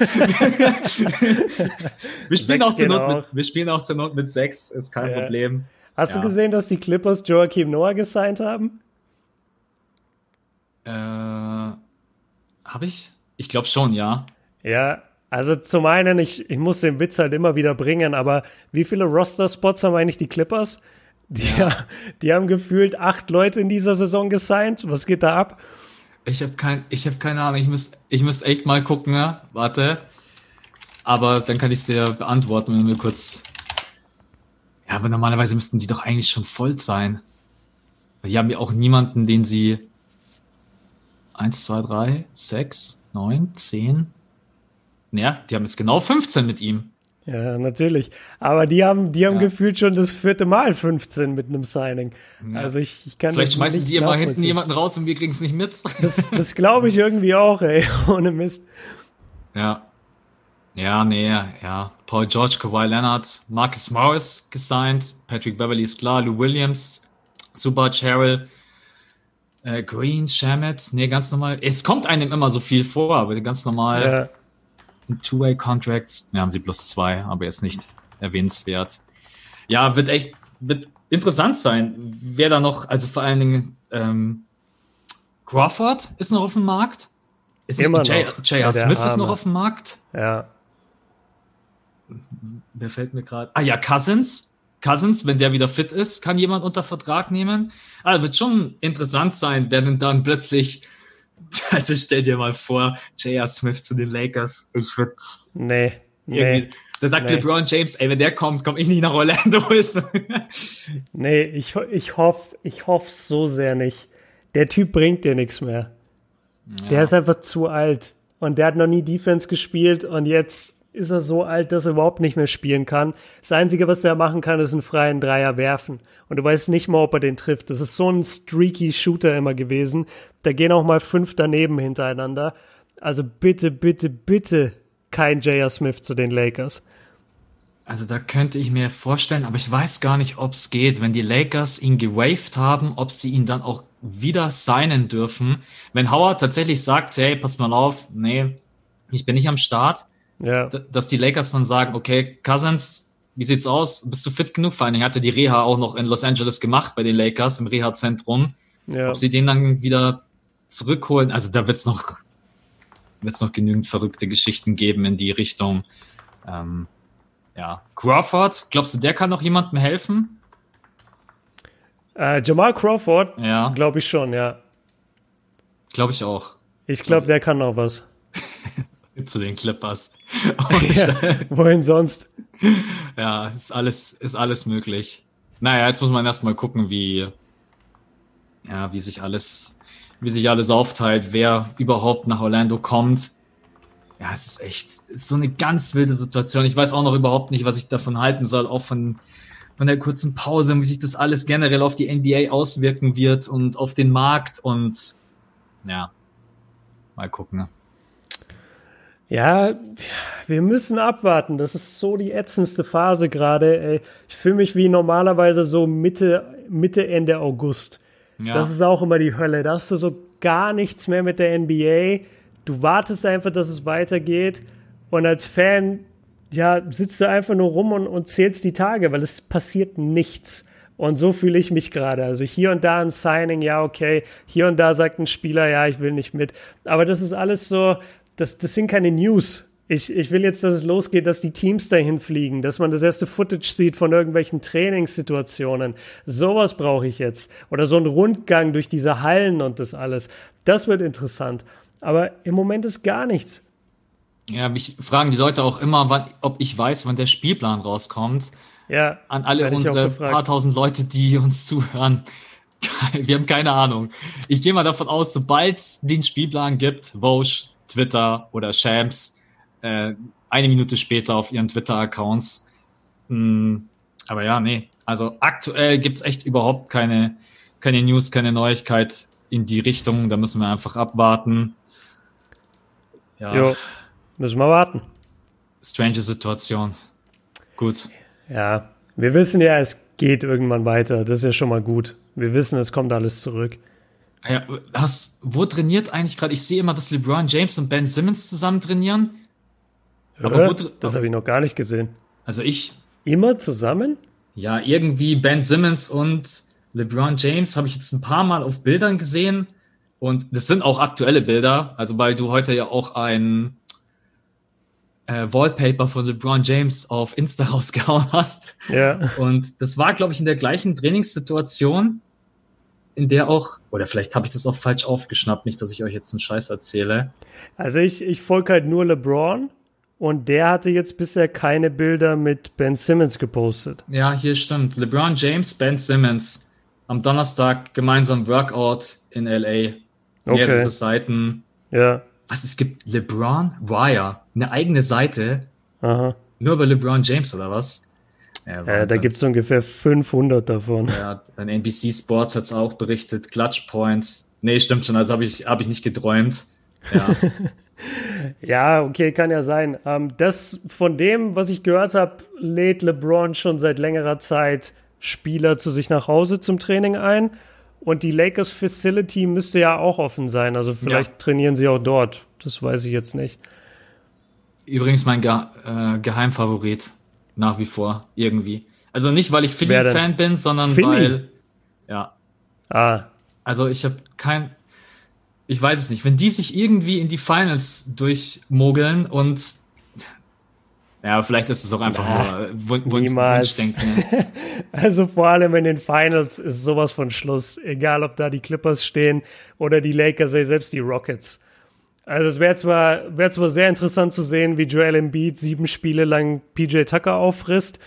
wir, spielen auch zur Not mit, wir spielen auch zur Not mit sechs, ist kein ja. Problem. Hast ja. du gesehen, dass die Clippers Joachim Noah gesigned haben? Äh, habe ich? Ich glaube schon, ja. Ja, also zum einen, ich, ich muss den Witz halt immer wieder bringen, aber wie viele Roster-Spots haben eigentlich die Clippers? Die, ja. die haben gefühlt acht Leute in dieser Saison gesigned. Was geht da ab? Ich habe kein, ich hab keine Ahnung. Ich müsste ich müsst echt mal gucken. Ja? Warte. Aber dann kann ich es dir beantworten, wenn wir kurz. Ja, aber normalerweise müssten die doch eigentlich schon voll sein. Die haben ja auch niemanden, den sie. Eins, zwei, drei, sechs, neun, zehn. Ja, die haben jetzt genau 15 mit ihm. Ja, natürlich. Aber die haben, die haben ja. gefühlt schon das vierte Mal 15 mit einem Signing. Ja. Also ich, ich kann Vielleicht schmeißen die immer hinten jemanden raus und wir kriegen es nicht mit. Das, das glaube ich irgendwie auch, ey, ohne Mist. Ja. Ja, nee, ja. Paul George, Kawhi Leonard, Marcus Morris gesigned, Patrick Beverly ist klar, Lou Williams, Subach Harrell, äh, Green, Shamet, nee, ganz normal. Es kommt einem immer so viel vor, aber ganz normal. Ja Two-Way-Contracts. Wir haben sie plus zwei, aber jetzt nicht erwähnenswert. Ja, wird echt, wird interessant sein, wer da noch, also vor allen Dingen ähm, Crawford ist noch auf dem Markt. Ist Immer J.R. Smith Arme. ist noch auf dem Markt. Ja. Wer fällt mir gerade? Ah ja, Cousins. Cousins, wenn der wieder fit ist, kann jemand unter Vertrag nehmen. Also wird schon interessant sein, wer denn dann plötzlich Also stell dir mal vor, J.R. Smith zu den Lakers. Ich würde. Nee. Nee. Da sagt nee. LeBron James, ey, wenn der kommt, komme ich nicht nach Orlando. nee, ich, ich hoffe ich hoff so sehr nicht. Der Typ bringt dir nichts mehr. Ja. Der ist einfach zu alt. Und der hat noch nie Defense gespielt und jetzt ist er so alt, dass er überhaupt nicht mehr spielen kann. Das Einzige, was er machen kann, ist einen freien Dreier werfen. Und du weißt nicht mal, ob er den trifft. Das ist so ein streaky Shooter immer gewesen. Da gehen auch mal fünf daneben hintereinander. Also bitte, bitte, bitte kein J.R. Smith zu den Lakers. Also da könnte ich mir vorstellen, aber ich weiß gar nicht, ob es geht, wenn die Lakers ihn gewaved haben, ob sie ihn dann auch wieder signen dürfen. Wenn Howard tatsächlich sagt, hey, pass mal auf, nee, ich bin nicht am Start, ja. Dass die Lakers dann sagen, okay, Cousins, wie sieht's aus? Bist du fit genug? Vor allem hatte die Reha auch noch in Los Angeles gemacht bei den Lakers im Reha-Zentrum. Ja. Ob sie den dann wieder zurückholen, also da wird's noch, wird's noch genügend verrückte Geschichten geben in die Richtung. Ähm, ja. Crawford, glaubst du, der kann noch jemandem helfen? Äh, Jamal Crawford, ja. glaube ich schon, ja. Glaube ich auch. Ich glaube, der kann noch was. Zu den Clippers. ja, wohin sonst? Ja, ist alles, ist alles möglich. Naja, jetzt muss man erstmal gucken, wie, ja, wie sich alles, wie sich alles aufteilt, wer überhaupt nach Orlando kommt. Ja, es ist echt ist so eine ganz wilde Situation. Ich weiß auch noch überhaupt nicht, was ich davon halten soll, auch von, von der kurzen Pause und wie sich das alles generell auf die NBA auswirken wird und auf den Markt und ja, mal gucken. Ja, wir müssen abwarten. Das ist so die ätzendste Phase gerade. Ich fühle mich wie normalerweise so Mitte, Mitte, Ende August. Ja. Das ist auch immer die Hölle. Da hast du so gar nichts mehr mit der NBA. Du wartest einfach, dass es weitergeht. Und als Fan, ja, sitzt du einfach nur rum und, und zählst die Tage, weil es passiert nichts. Und so fühle ich mich gerade. Also hier und da ein Signing, ja, okay. Hier und da sagt ein Spieler, ja, ich will nicht mit. Aber das ist alles so, das, das sind keine News. Ich, ich will jetzt, dass es losgeht, dass die Teams dahin fliegen, dass man das erste Footage sieht von irgendwelchen Trainingssituationen. Sowas brauche ich jetzt. Oder so ein Rundgang durch diese Hallen und das alles. Das wird interessant. Aber im Moment ist gar nichts. Ja, mich fragen die Leute auch immer, wann, ob ich weiß, wann der Spielplan rauskommt. Ja. An alle unsere paar tausend Leute, die uns zuhören. Wir haben keine Ahnung. Ich gehe mal davon aus, sobald es den Spielplan gibt, Vosch, Twitter oder Shams, äh, eine Minute später auf ihren Twitter-Accounts. Hm, aber ja, nee. Also aktuell gibt's echt überhaupt keine, keine News, keine Neuigkeit in die Richtung. Da müssen wir einfach abwarten. Ja. Jo, müssen wir warten. Strange Situation. Gut. Ja, wir wissen ja, es geht irgendwann weiter. Das ist ja schon mal gut. Wir wissen, es kommt alles zurück. Ja, hast, wo trainiert eigentlich gerade? Ich sehe immer, dass LeBron James und Ben Simmons zusammen trainieren. Aber wo, das habe ich noch gar nicht gesehen. Also ich. Immer zusammen? Ja, irgendwie Ben Simmons und LeBron James habe ich jetzt ein paar Mal auf Bildern gesehen. Und das sind auch aktuelle Bilder. Also weil du heute ja auch ein äh, Wallpaper von LeBron James auf Insta rausgehauen hast. Ja. Und das war, glaube ich, in der gleichen Trainingssituation, in der auch, oder vielleicht habe ich das auch falsch aufgeschnappt, nicht, dass ich euch jetzt einen Scheiß erzähle. Also ich, ich folge halt nur LeBron und der hatte jetzt bisher keine Bilder mit Ben Simmons gepostet. Ja, hier stimmt. LeBron James, Ben Simmons am Donnerstag gemeinsam Workout in LA. Mehrere okay. Seiten. Ja was es gibt, LeBron Wire, eine eigene Seite. Aha. Nur bei LeBron James oder was? Ja, ja da gibt es ungefähr 500 davon. Ja, NBC Sports hat es auch berichtet, Clutch Points. Nee, stimmt schon, also habe ich, hab ich nicht geträumt. Ja. ja, okay, kann ja sein. Ähm, das von dem, was ich gehört habe, lädt LeBron schon seit längerer Zeit Spieler zu sich nach Hause zum Training ein. Und die Lakers Facility müsste ja auch offen sein. Also vielleicht ja. trainieren sie auch dort. Das weiß ich jetzt nicht. Übrigens mein Ge äh, Geheimfavorit nach wie vor irgendwie. Also nicht, weil ich Philly-Fan bin, sondern Philly? weil ja. Ah. Also ich habe kein, ich weiß es nicht. Wenn die sich irgendwie in die Finals durchmogeln und ja, vielleicht ist es auch einfach Na, nur Wunschdenken. Ne? also vor allem in den Finals ist sowas von Schluss. Egal, ob da die Clippers stehen oder die Lakers, selbst die Rockets. Also es wäre zwar, wäre zwar sehr interessant zu sehen, wie Joel Embiid sieben Spiele lang PJ Tucker auffrisst,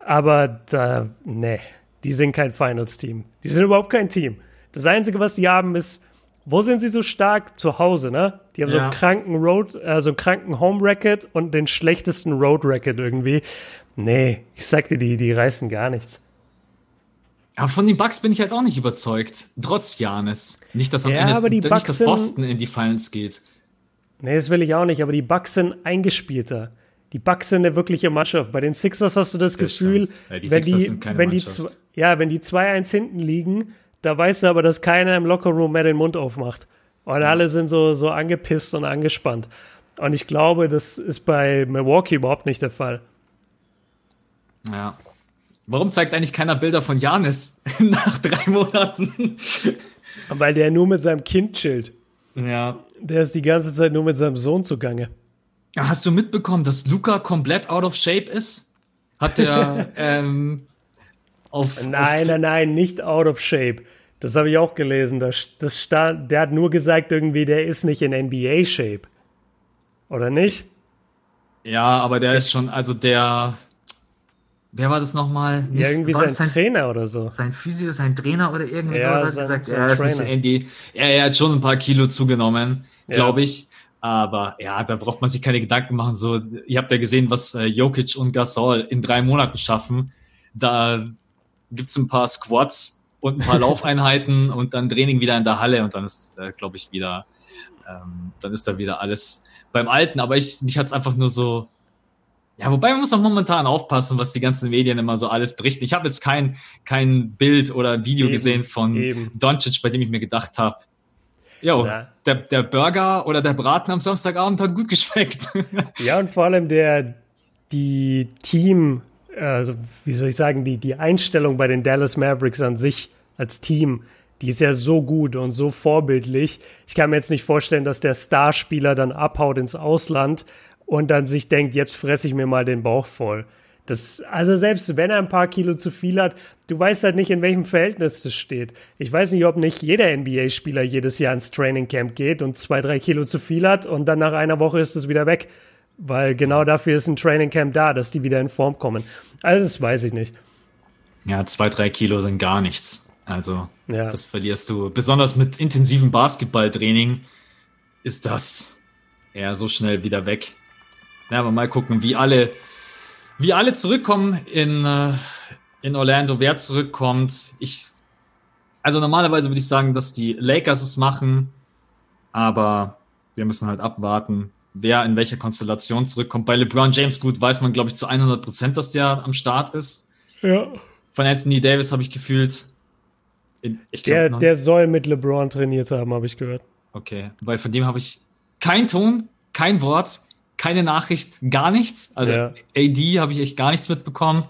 aber da, ne, die sind kein Finals-Team. Die sind überhaupt kein Team. Das Einzige, was die haben, ist wo sind sie so stark? Zu Hause, ne? Die haben ja. so einen kranken Road, äh, so einen kranken Home-Racket und den schlechtesten Road-Racket irgendwie. Nee, ich sag dir, die, die reißen gar nichts. Aber von den Bucks bin ich halt auch nicht überzeugt. Trotz Janis. Nicht, dass am ja, Ende aber die nicht, dass Boston in die Finals geht. Nee, das will ich auch nicht, aber die Bucks sind eingespielter. Die Bucks sind eine wirkliche Mannschaft. Bei den Sixers hast du das, das Gefühl, ja, die wenn, die, wenn, die, ja, wenn die 2-1 hinten liegen, da weißt du aber, dass keiner im Lockerroom mehr den Mund aufmacht. Und ja. alle sind so, so angepisst und angespannt. Und ich glaube, das ist bei Milwaukee überhaupt nicht der Fall. Ja. Warum zeigt eigentlich keiner Bilder von Janis nach drei Monaten? Weil der nur mit seinem Kind chillt. Ja. Der ist die ganze Zeit nur mit seinem Sohn zugange. Hast du mitbekommen, dass Luca komplett out of shape ist? Hat der ähm, auf. Nein, auf nein, nein, nicht out of shape. Das habe ich auch gelesen. Das, das stand, der hat nur gesagt, irgendwie, der ist nicht in NBA-Shape. Oder nicht? Ja, aber der ist schon, also der. Wer war das nochmal? Ja, irgendwie sein, sein, Trainer oder so. Sein Physio, sein Trainer oder irgendwie ja, sowas hat gesagt, er ist nicht NBA. Er, er hat schon ein paar Kilo zugenommen, ja. glaube ich. Aber ja, da braucht man sich keine Gedanken machen. So, ihr habt ja gesehen, was äh, Jokic und Gasol in drei Monaten schaffen. Da gibt's ein paar Squats und ein paar Laufeinheiten und dann Training wieder in der Halle und dann ist, äh, glaube ich, wieder, ähm, dann ist da wieder alles beim Alten. Aber ich, mich hat's einfach nur so, ja, wobei man muss auch momentan aufpassen, was die ganzen Medien immer so alles berichten. Ich habe jetzt kein, kein Bild oder Video eben, gesehen von eben. Doncic, bei dem ich mir gedacht habe, Jo, ja. der, der Burger oder der Braten am Samstagabend hat gut geschmeckt. Ja, und vor allem der, die Team, also wie soll ich sagen, die, die Einstellung bei den Dallas Mavericks an sich als Team, die ist ja so gut und so vorbildlich. Ich kann mir jetzt nicht vorstellen, dass der Starspieler dann abhaut ins Ausland und dann sich denkt, jetzt fresse ich mir mal den Bauch voll. Das, also selbst wenn er ein paar Kilo zu viel hat, du weißt halt nicht, in welchem Verhältnis das steht. Ich weiß nicht, ob nicht jeder NBA-Spieler jedes Jahr ins Training Camp geht und zwei, drei Kilo zu viel hat und dann nach einer Woche ist es wieder weg. Weil genau dafür ist ein Training Camp da, dass die wieder in Form kommen. Also das weiß ich nicht. Ja, zwei, drei Kilo sind gar nichts. Also ja. das verlierst du. Besonders mit intensivem Basketballtraining ist das eher so schnell wieder weg. Ja, aber mal gucken, wie alle, wie alle zurückkommen in, äh, in Orlando, wer zurückkommt. Ich, also normalerweise würde ich sagen, dass die Lakers es machen, aber wir müssen halt abwarten, wer in welcher Konstellation zurückkommt. Bei LeBron James, gut, weiß man, glaube ich, zu 100 Prozent, dass der am Start ist. Ja. Von Anthony Davis habe ich gefühlt. Ich der, der soll mit LeBron trainiert haben, habe ich gehört. Okay, weil von dem habe ich kein Ton, kein Wort, keine Nachricht, gar nichts. Also ja. AD habe ich echt gar nichts mitbekommen.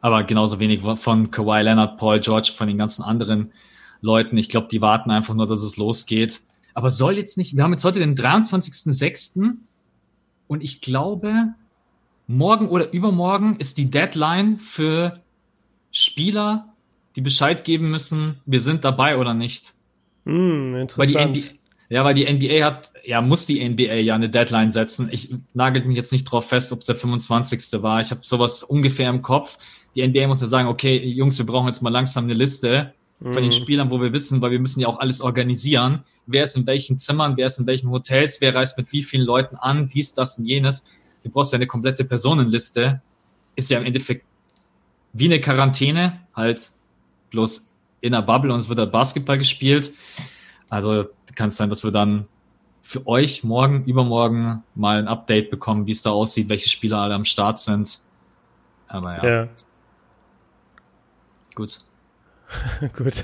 Aber genauso wenig von Kawhi Leonard, Paul George, von den ganzen anderen Leuten. Ich glaube, die warten einfach nur, dass es losgeht. Aber soll jetzt nicht, wir haben jetzt heute den 23.06. und ich glaube, morgen oder übermorgen ist die Deadline für Spieler, die Bescheid geben müssen, wir sind dabei oder nicht. Hm, interessant. Weil die NBA, ja, weil die NBA hat, ja, muss die NBA ja eine Deadline setzen. Ich nagel mich jetzt nicht drauf fest, ob es der 25. war. Ich habe sowas ungefähr im Kopf. Die NBA muss ja sagen, okay, Jungs, wir brauchen jetzt mal langsam eine Liste von den mhm. Spielern, wo wir wissen, weil wir müssen ja auch alles organisieren. Wer ist in welchen Zimmern, wer ist in welchen Hotels, wer reist mit wie vielen Leuten an, dies, das und jenes. Du brauchst ja eine komplette Personenliste. Ist ja im Endeffekt wie eine Quarantäne, halt bloß in der Bubble und es wird da Basketball gespielt. Also kann es sein, dass wir dann für euch morgen, übermorgen mal ein Update bekommen, wie es da aussieht, welche Spieler alle am Start sind. Aber ja. ja. Gut. Gut.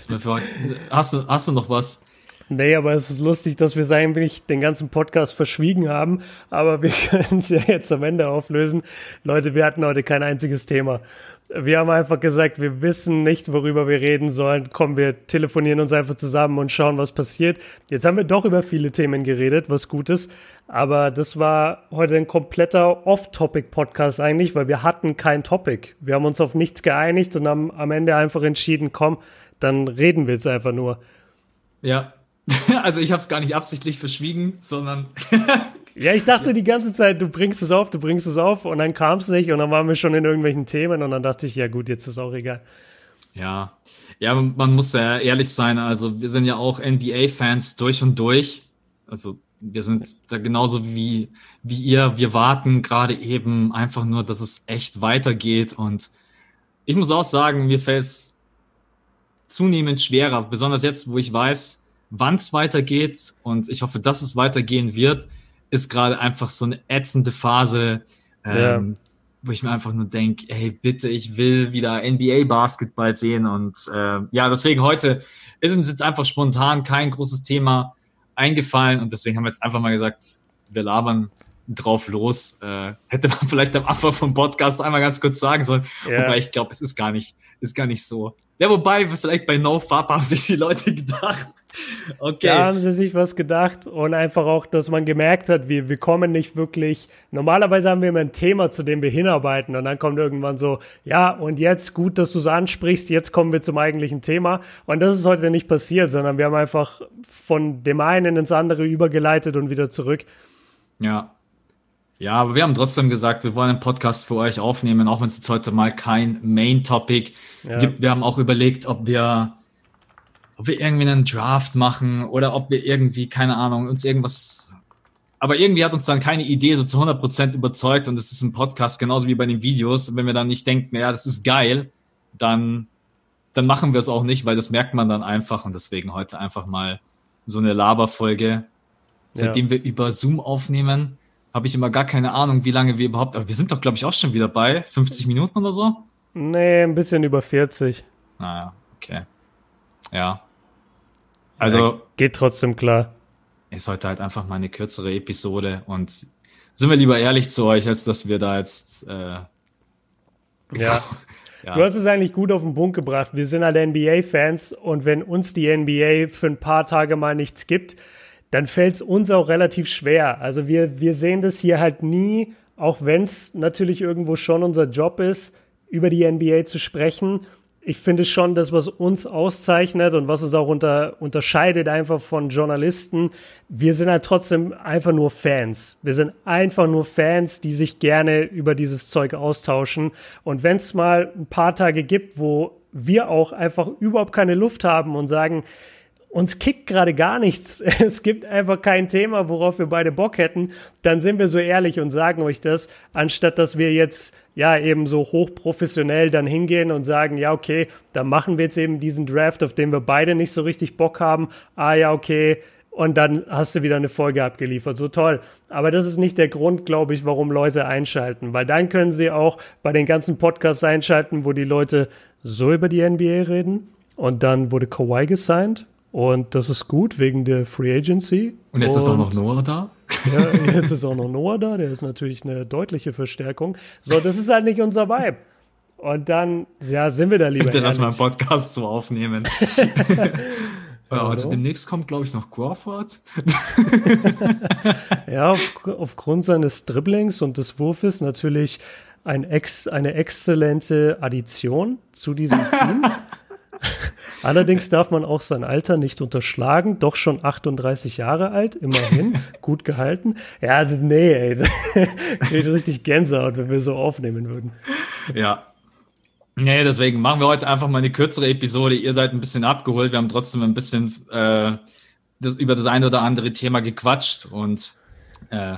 Hast du, hast du noch was? Nee, aber es ist lustig, dass wir es eigentlich den ganzen Podcast verschwiegen haben, aber wir können es ja jetzt am Ende auflösen. Leute, wir hatten heute kein einziges Thema. Wir haben einfach gesagt, wir wissen nicht, worüber wir reden sollen. Komm, wir telefonieren uns einfach zusammen und schauen, was passiert. Jetzt haben wir doch über viele Themen geredet, was gut ist. Aber das war heute ein kompletter Off-Topic-Podcast eigentlich, weil wir hatten kein Topic. Wir haben uns auf nichts geeinigt und haben am Ende einfach entschieden, komm, dann reden wir jetzt einfach nur. Ja, also ich habe es gar nicht absichtlich verschwiegen, sondern Ja, ich dachte die ganze Zeit, du bringst es auf, du bringst es auf und dann kam es nicht und dann waren wir schon in irgendwelchen Themen und dann dachte ich, ja gut, jetzt ist auch egal. Ja, ja, man muss ja ehrlich sein, also wir sind ja auch NBA-Fans durch und durch. Also wir sind da genauso wie, wie ihr. Wir warten gerade eben einfach nur, dass es echt weitergeht und ich muss auch sagen, mir fällt es zunehmend schwerer, besonders jetzt, wo ich weiß, wann es weitergeht und ich hoffe, dass es weitergehen wird ist gerade einfach so eine ätzende Phase, ähm, ja. wo ich mir einfach nur denke, hey, bitte, ich will wieder NBA-Basketball sehen. Und äh, ja, deswegen heute ist uns jetzt einfach spontan kein großes Thema eingefallen und deswegen haben wir jetzt einfach mal gesagt, wir labern drauf los. Äh, hätte man vielleicht am Anfang vom Podcast einmal ganz kurz sagen sollen. Ja. Wobei ich glaube, es ist gar nicht, ist gar nicht so. Ja, wobei, vielleicht bei No Fab haben sich die Leute gedacht. Okay. Da haben sie sich was gedacht und einfach auch, dass man gemerkt hat, wir, wir kommen nicht wirklich. Normalerweise haben wir immer ein Thema, zu dem wir hinarbeiten und dann kommt irgendwann so, ja, und jetzt gut, dass du es ansprichst, jetzt kommen wir zum eigentlichen Thema. Und das ist heute nicht passiert, sondern wir haben einfach von dem einen ins andere übergeleitet und wieder zurück. Ja, ja, aber wir haben trotzdem gesagt, wir wollen einen Podcast für euch aufnehmen, auch wenn es jetzt heute mal kein Main-Topic ja. gibt. Wir haben auch überlegt, ob wir, ob wir irgendwie einen Draft machen oder ob wir irgendwie, keine Ahnung, uns irgendwas. Aber irgendwie hat uns dann keine Idee so zu 100 Prozent überzeugt und es ist ein Podcast genauso wie bei den Videos. Und wenn wir dann nicht denken, ja, das ist geil, dann, dann machen wir es auch nicht, weil das merkt man dann einfach und deswegen heute einfach mal so eine Laberfolge, seitdem ja. wir über Zoom aufnehmen habe ich immer gar keine Ahnung, wie lange wir überhaupt. Aber wir sind doch, glaube ich, auch schon wieder bei 50 Minuten oder so. Nee, ein bisschen über 40. Naja, okay. Ja. Also. Ja, geht trotzdem klar. Ist heute halt einfach mal eine kürzere Episode und sind wir lieber ehrlich zu euch, als dass wir da jetzt. Äh, ja. ja. Du hast es eigentlich gut auf den Punkt gebracht. Wir sind alle NBA-Fans und wenn uns die NBA für ein paar Tage mal nichts gibt, dann fällt es uns auch relativ schwer. Also wir, wir sehen das hier halt nie, auch wenn es natürlich irgendwo schon unser Job ist, über die NBA zu sprechen. Ich finde schon, das, was uns auszeichnet und was uns auch unter, unterscheidet einfach von Journalisten, wir sind halt trotzdem einfach nur Fans. Wir sind einfach nur Fans, die sich gerne über dieses Zeug austauschen. Und wenn es mal ein paar Tage gibt, wo wir auch einfach überhaupt keine Luft haben und sagen, uns kickt gerade gar nichts. Es gibt einfach kein Thema, worauf wir beide Bock hätten. Dann sind wir so ehrlich und sagen euch das, anstatt dass wir jetzt ja eben so hochprofessionell dann hingehen und sagen, ja, okay, dann machen wir jetzt eben diesen Draft, auf den wir beide nicht so richtig Bock haben. Ah ja, okay, und dann hast du wieder eine Folge abgeliefert. So toll. Aber das ist nicht der Grund, glaube ich, warum Leute einschalten, weil dann können sie auch bei den ganzen Podcasts einschalten, wo die Leute so über die NBA reden. Und dann wurde Kawhi gesigned und das ist gut wegen der Free Agency. Und jetzt und, ist auch noch Noah da? Ja, jetzt ist auch noch Noah da. Der ist natürlich eine deutliche Verstärkung. So, das ist halt nicht unser Vibe. Und dann, ja, sind wir da lieber. Bitte lass mal einen Podcast so aufnehmen. Ja, also demnächst kommt, glaube ich, noch Crawford. ja, auf, aufgrund seines Dribblings und des Wurfes natürlich ein ex, eine exzellente Addition zu diesem Team. Allerdings darf man auch sein Alter nicht unterschlagen. Doch schon 38 Jahre alt, immerhin. gut gehalten. Ja, nee, ey. Krieg richtig Gänsehaut, wenn wir so aufnehmen würden. Ja, Nee, deswegen machen wir heute einfach mal eine kürzere Episode. Ihr seid ein bisschen abgeholt. Wir haben trotzdem ein bisschen äh, das, über das eine oder andere Thema gequatscht. Und äh,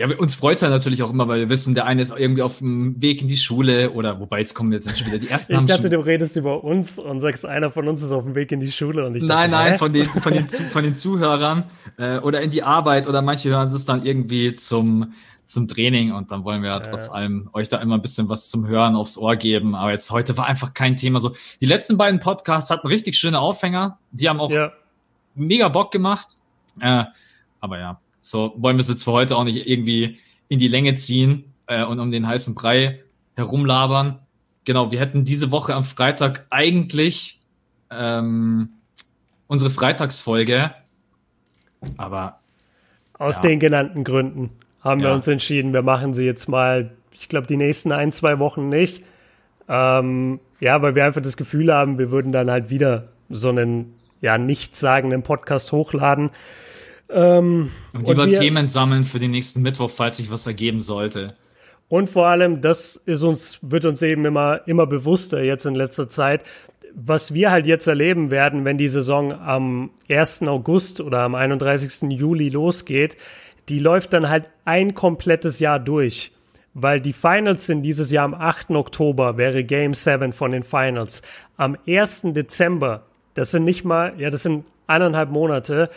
ja, uns freut es halt natürlich auch immer, weil wir wissen, der eine ist irgendwie auf dem Weg in die Schule oder wobei jetzt kommen jetzt schon wieder die ersten. ich dachte, du redest über uns und sagst, einer von uns ist auf dem Weg in die Schule und ich dachte, Nein, nein, von den, von den, von den Zuhörern äh, oder in die Arbeit oder manche hören es dann irgendwie zum zum Training und dann wollen wir ja, trotz allem euch da immer ein bisschen was zum Hören aufs Ohr geben. Aber jetzt heute war einfach kein Thema so. Die letzten beiden Podcasts hatten richtig schöne Aufhänger. Die haben auch ja. mega Bock gemacht. Äh, aber ja, so wollen wir es jetzt für heute auch nicht irgendwie in die Länge ziehen äh, und um den heißen Brei herumlabern. Genau, wir hätten diese Woche am Freitag eigentlich ähm, unsere Freitagsfolge, aber aus ja. den genannten Gründen haben ja. wir uns entschieden, wir machen sie jetzt mal, ich glaube, die nächsten ein, zwei Wochen nicht. Ähm, ja, weil wir einfach das Gefühl haben, wir würden dann halt wieder so einen ja nichtssagenden Podcast hochladen. Ähm, und lieber und wir, Themen sammeln für den nächsten Mittwoch, falls sich was ergeben sollte. Und vor allem, das ist uns, wird uns eben immer, immer bewusster jetzt in letzter Zeit, was wir halt jetzt erleben werden, wenn die Saison am 1. August oder am 31. Juli losgeht, die läuft dann halt ein komplettes Jahr durch. Weil die Finals sind dieses Jahr am 8. Oktober, wäre Game 7 von den Finals. Am 1. Dezember, das sind nicht mal, ja, das sind eineinhalb Monate.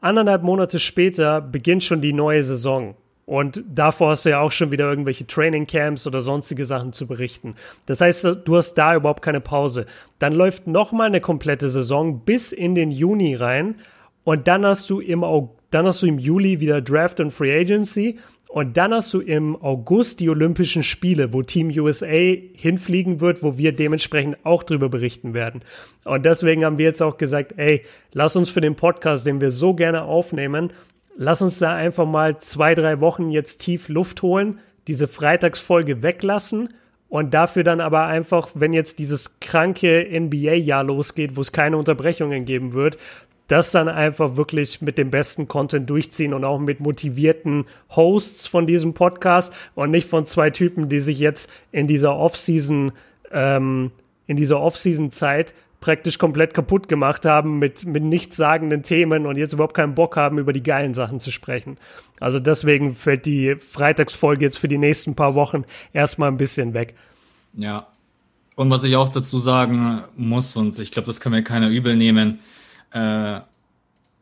Anderthalb Monate später beginnt schon die neue Saison. Und davor hast du ja auch schon wieder irgendwelche Training Camps oder sonstige Sachen zu berichten. Das heißt, du hast da überhaupt keine Pause. Dann läuft nochmal eine komplette Saison bis in den Juni rein. Und dann hast du im dann hast du im Juli wieder Draft und Free Agency. Und dann hast du im August die Olympischen Spiele, wo Team USA hinfliegen wird, wo wir dementsprechend auch drüber berichten werden. Und deswegen haben wir jetzt auch gesagt, ey, lass uns für den Podcast, den wir so gerne aufnehmen, lass uns da einfach mal zwei, drei Wochen jetzt tief Luft holen, diese Freitagsfolge weglassen und dafür dann aber einfach, wenn jetzt dieses kranke NBA-Jahr losgeht, wo es keine Unterbrechungen geben wird, das dann einfach wirklich mit dem besten Content durchziehen und auch mit motivierten Hosts von diesem Podcast und nicht von zwei Typen, die sich jetzt in dieser Off-Season, ähm, in dieser Off-Season-Zeit praktisch komplett kaputt gemacht haben mit, mit nichtssagenden Themen und jetzt überhaupt keinen Bock haben, über die geilen Sachen zu sprechen. Also deswegen fällt die Freitagsfolge jetzt für die nächsten paar Wochen erstmal ein bisschen weg. Ja. Und was ich auch dazu sagen muss, und ich glaube, das kann mir keiner übel nehmen, äh,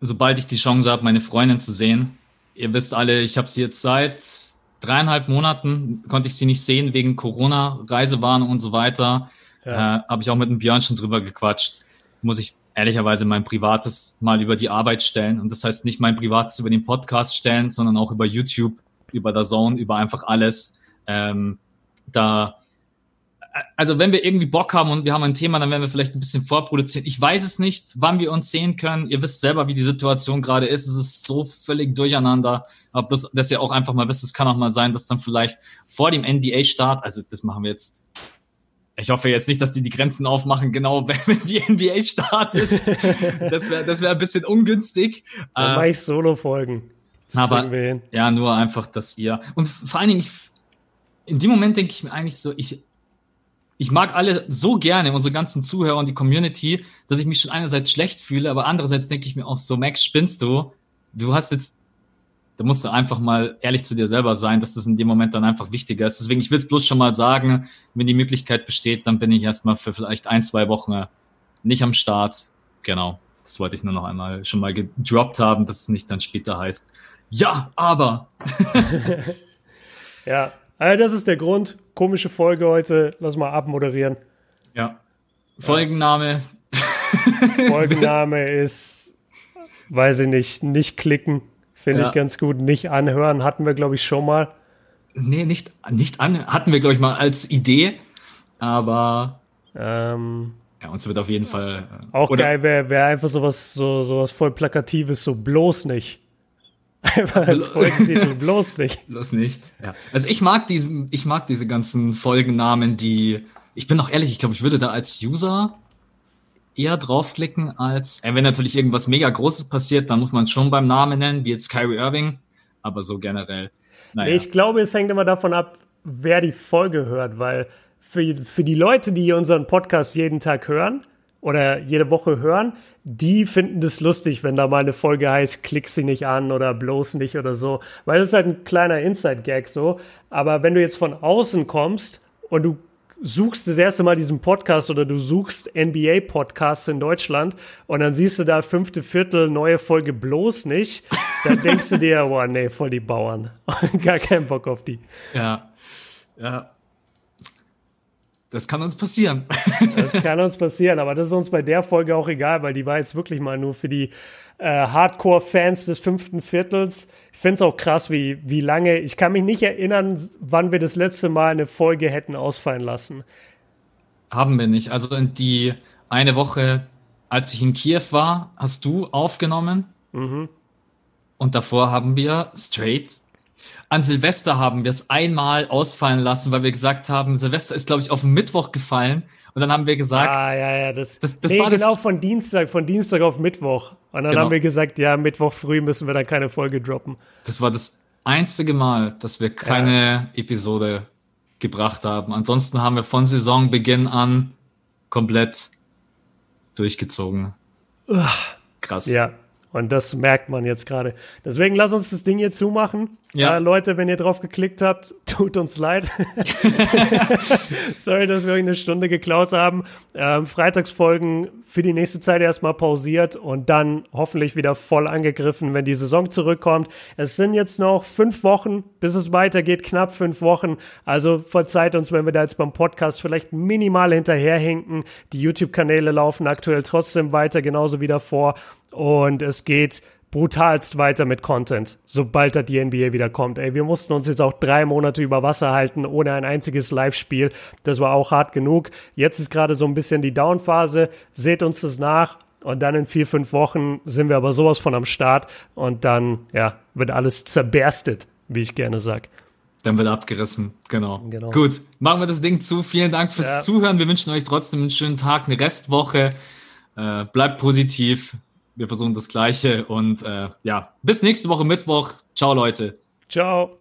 sobald ich die Chance habe, meine Freundin zu sehen. Ihr wisst alle, ich habe sie jetzt seit dreieinhalb Monaten, konnte ich sie nicht sehen wegen Corona, Reisewarnung und so weiter. Ja. Äh, habe ich auch mit dem Björn schon drüber gequatscht. Muss ich ehrlicherweise mein Privates mal über die Arbeit stellen. Und das heißt nicht mein Privates über den Podcast stellen, sondern auch über YouTube, über der Zone, über einfach alles. Ähm, da also wenn wir irgendwie Bock haben und wir haben ein Thema, dann werden wir vielleicht ein bisschen vorproduzieren. Ich weiß es nicht, wann wir uns sehen können. Ihr wisst selber, wie die Situation gerade ist. Es ist so völlig durcheinander. Aber bloß, dass ihr auch einfach mal wisst, es kann auch mal sein, dass dann vielleicht vor dem NBA-Start, also das machen wir jetzt ich hoffe jetzt nicht, dass die die Grenzen aufmachen, genau wenn die NBA startet. Das wäre das wäre ein bisschen ungünstig. Dann äh, mache ich Solo-Folgen. Aber ja, nur einfach, dass ihr und vor allen Dingen, ich, in dem Moment denke ich mir eigentlich so, ich ich mag alle so gerne, unsere ganzen Zuhörer und die Community, dass ich mich schon einerseits schlecht fühle, aber andererseits denke ich mir auch so, Max, spinnst du? Du hast jetzt, da musst du einfach mal ehrlich zu dir selber sein, dass das in dem Moment dann einfach wichtiger ist. Deswegen, ich will es bloß schon mal sagen, wenn die Möglichkeit besteht, dann bin ich erstmal für vielleicht ein, zwei Wochen nicht am Start. Genau. Das wollte ich nur noch einmal schon mal gedroppt haben, dass es nicht dann später heißt, ja, aber. ja, also das ist der Grund. Komische Folge heute. Lass mal abmoderieren. Ja. Folgenname. Folgenname ist, weiß ich nicht, nicht klicken. Finde ja. ich ganz gut. Nicht anhören hatten wir, glaube ich, schon mal. Nee, nicht, nicht an. Hatten wir, glaube ich, mal als Idee. Aber. Ähm, ja, uns wird auf jeden Fall. Äh, auch geil wäre wär einfach sowas, so, sowas voll Plakatives, so bloß nicht. Einfach als Folgentitel, bloß nicht. Bloß nicht. Ja. Also ich mag diesen, ich mag diese ganzen Folgennamen, die. Ich bin auch ehrlich, ich glaube, ich würde da als User eher draufklicken, als äh, wenn natürlich irgendwas mega Großes passiert, dann muss man schon beim Namen nennen, wie jetzt Kyrie Irving, aber so generell. Naja. Ich glaube, es hängt immer davon ab, wer die Folge hört, weil für, für die Leute, die unseren Podcast jeden Tag hören, oder jede Woche hören, die finden das lustig, wenn da mal eine Folge heißt, klick sie nicht an oder bloß nicht oder so. Weil das ist halt ein kleiner Inside-Gag so. Aber wenn du jetzt von außen kommst und du suchst das erste Mal diesen Podcast oder du suchst NBA-Podcasts in Deutschland und dann siehst du da fünfte Viertel neue Folge bloß nicht, dann denkst du dir, boah, nee, voll die Bauern. Gar keinen Bock auf die. Ja, ja. Das kann uns passieren. Das kann uns passieren, aber das ist uns bei der Folge auch egal, weil die war jetzt wirklich mal nur für die äh, Hardcore-Fans des fünften Viertels. Ich finde es auch krass, wie, wie lange. Ich kann mich nicht erinnern, wann wir das letzte Mal eine Folge hätten ausfallen lassen. Haben wir nicht. Also die eine Woche, als ich in Kiew war, hast du aufgenommen. Mhm. Und davor haben wir straight an Silvester haben wir es einmal ausfallen lassen, weil wir gesagt haben, Silvester ist, glaube ich, auf den Mittwoch gefallen. Und dann haben wir gesagt. Ah, ja, ja, das, das, das nee, war genau das, von Dienstag, von Dienstag auf Mittwoch. Und dann genau. haben wir gesagt, ja, Mittwoch früh müssen wir dann keine Folge droppen. Das war das einzige Mal, dass wir keine ja. Episode gebracht haben. Ansonsten haben wir von Saisonbeginn an komplett durchgezogen. Krass. Ja, und das merkt man jetzt gerade. Deswegen lass uns das Ding hier zumachen. Ja. Äh, Leute, wenn ihr drauf geklickt habt, tut uns leid. Sorry, dass wir euch eine Stunde geklaut haben. Ähm, Freitagsfolgen für die nächste Zeit erstmal pausiert und dann hoffentlich wieder voll angegriffen, wenn die Saison zurückkommt. Es sind jetzt noch fünf Wochen, bis es weitergeht, knapp fünf Wochen. Also verzeiht uns, wenn wir da jetzt beim Podcast vielleicht minimal hinterherhinken. Die YouTube-Kanäle laufen aktuell trotzdem weiter, genauso wie davor. Und es geht brutalst weiter mit Content, sobald da die NBA wieder kommt. Ey, wir mussten uns jetzt auch drei Monate über Wasser halten, ohne ein einziges Live-Spiel. Das war auch hart genug. Jetzt ist gerade so ein bisschen die Down-Phase. Seht uns das nach. Und dann in vier, fünf Wochen sind wir aber sowas von am Start. Und dann, ja, wird alles zerberstet, wie ich gerne sag. Dann wird abgerissen, genau. genau. Gut, machen wir das Ding zu. Vielen Dank fürs ja. Zuhören. Wir wünschen euch trotzdem einen schönen Tag, eine Restwoche. Äh, bleibt positiv wir versuchen das Gleiche und äh, ja, bis nächste Woche Mittwoch. Ciao, Leute. Ciao.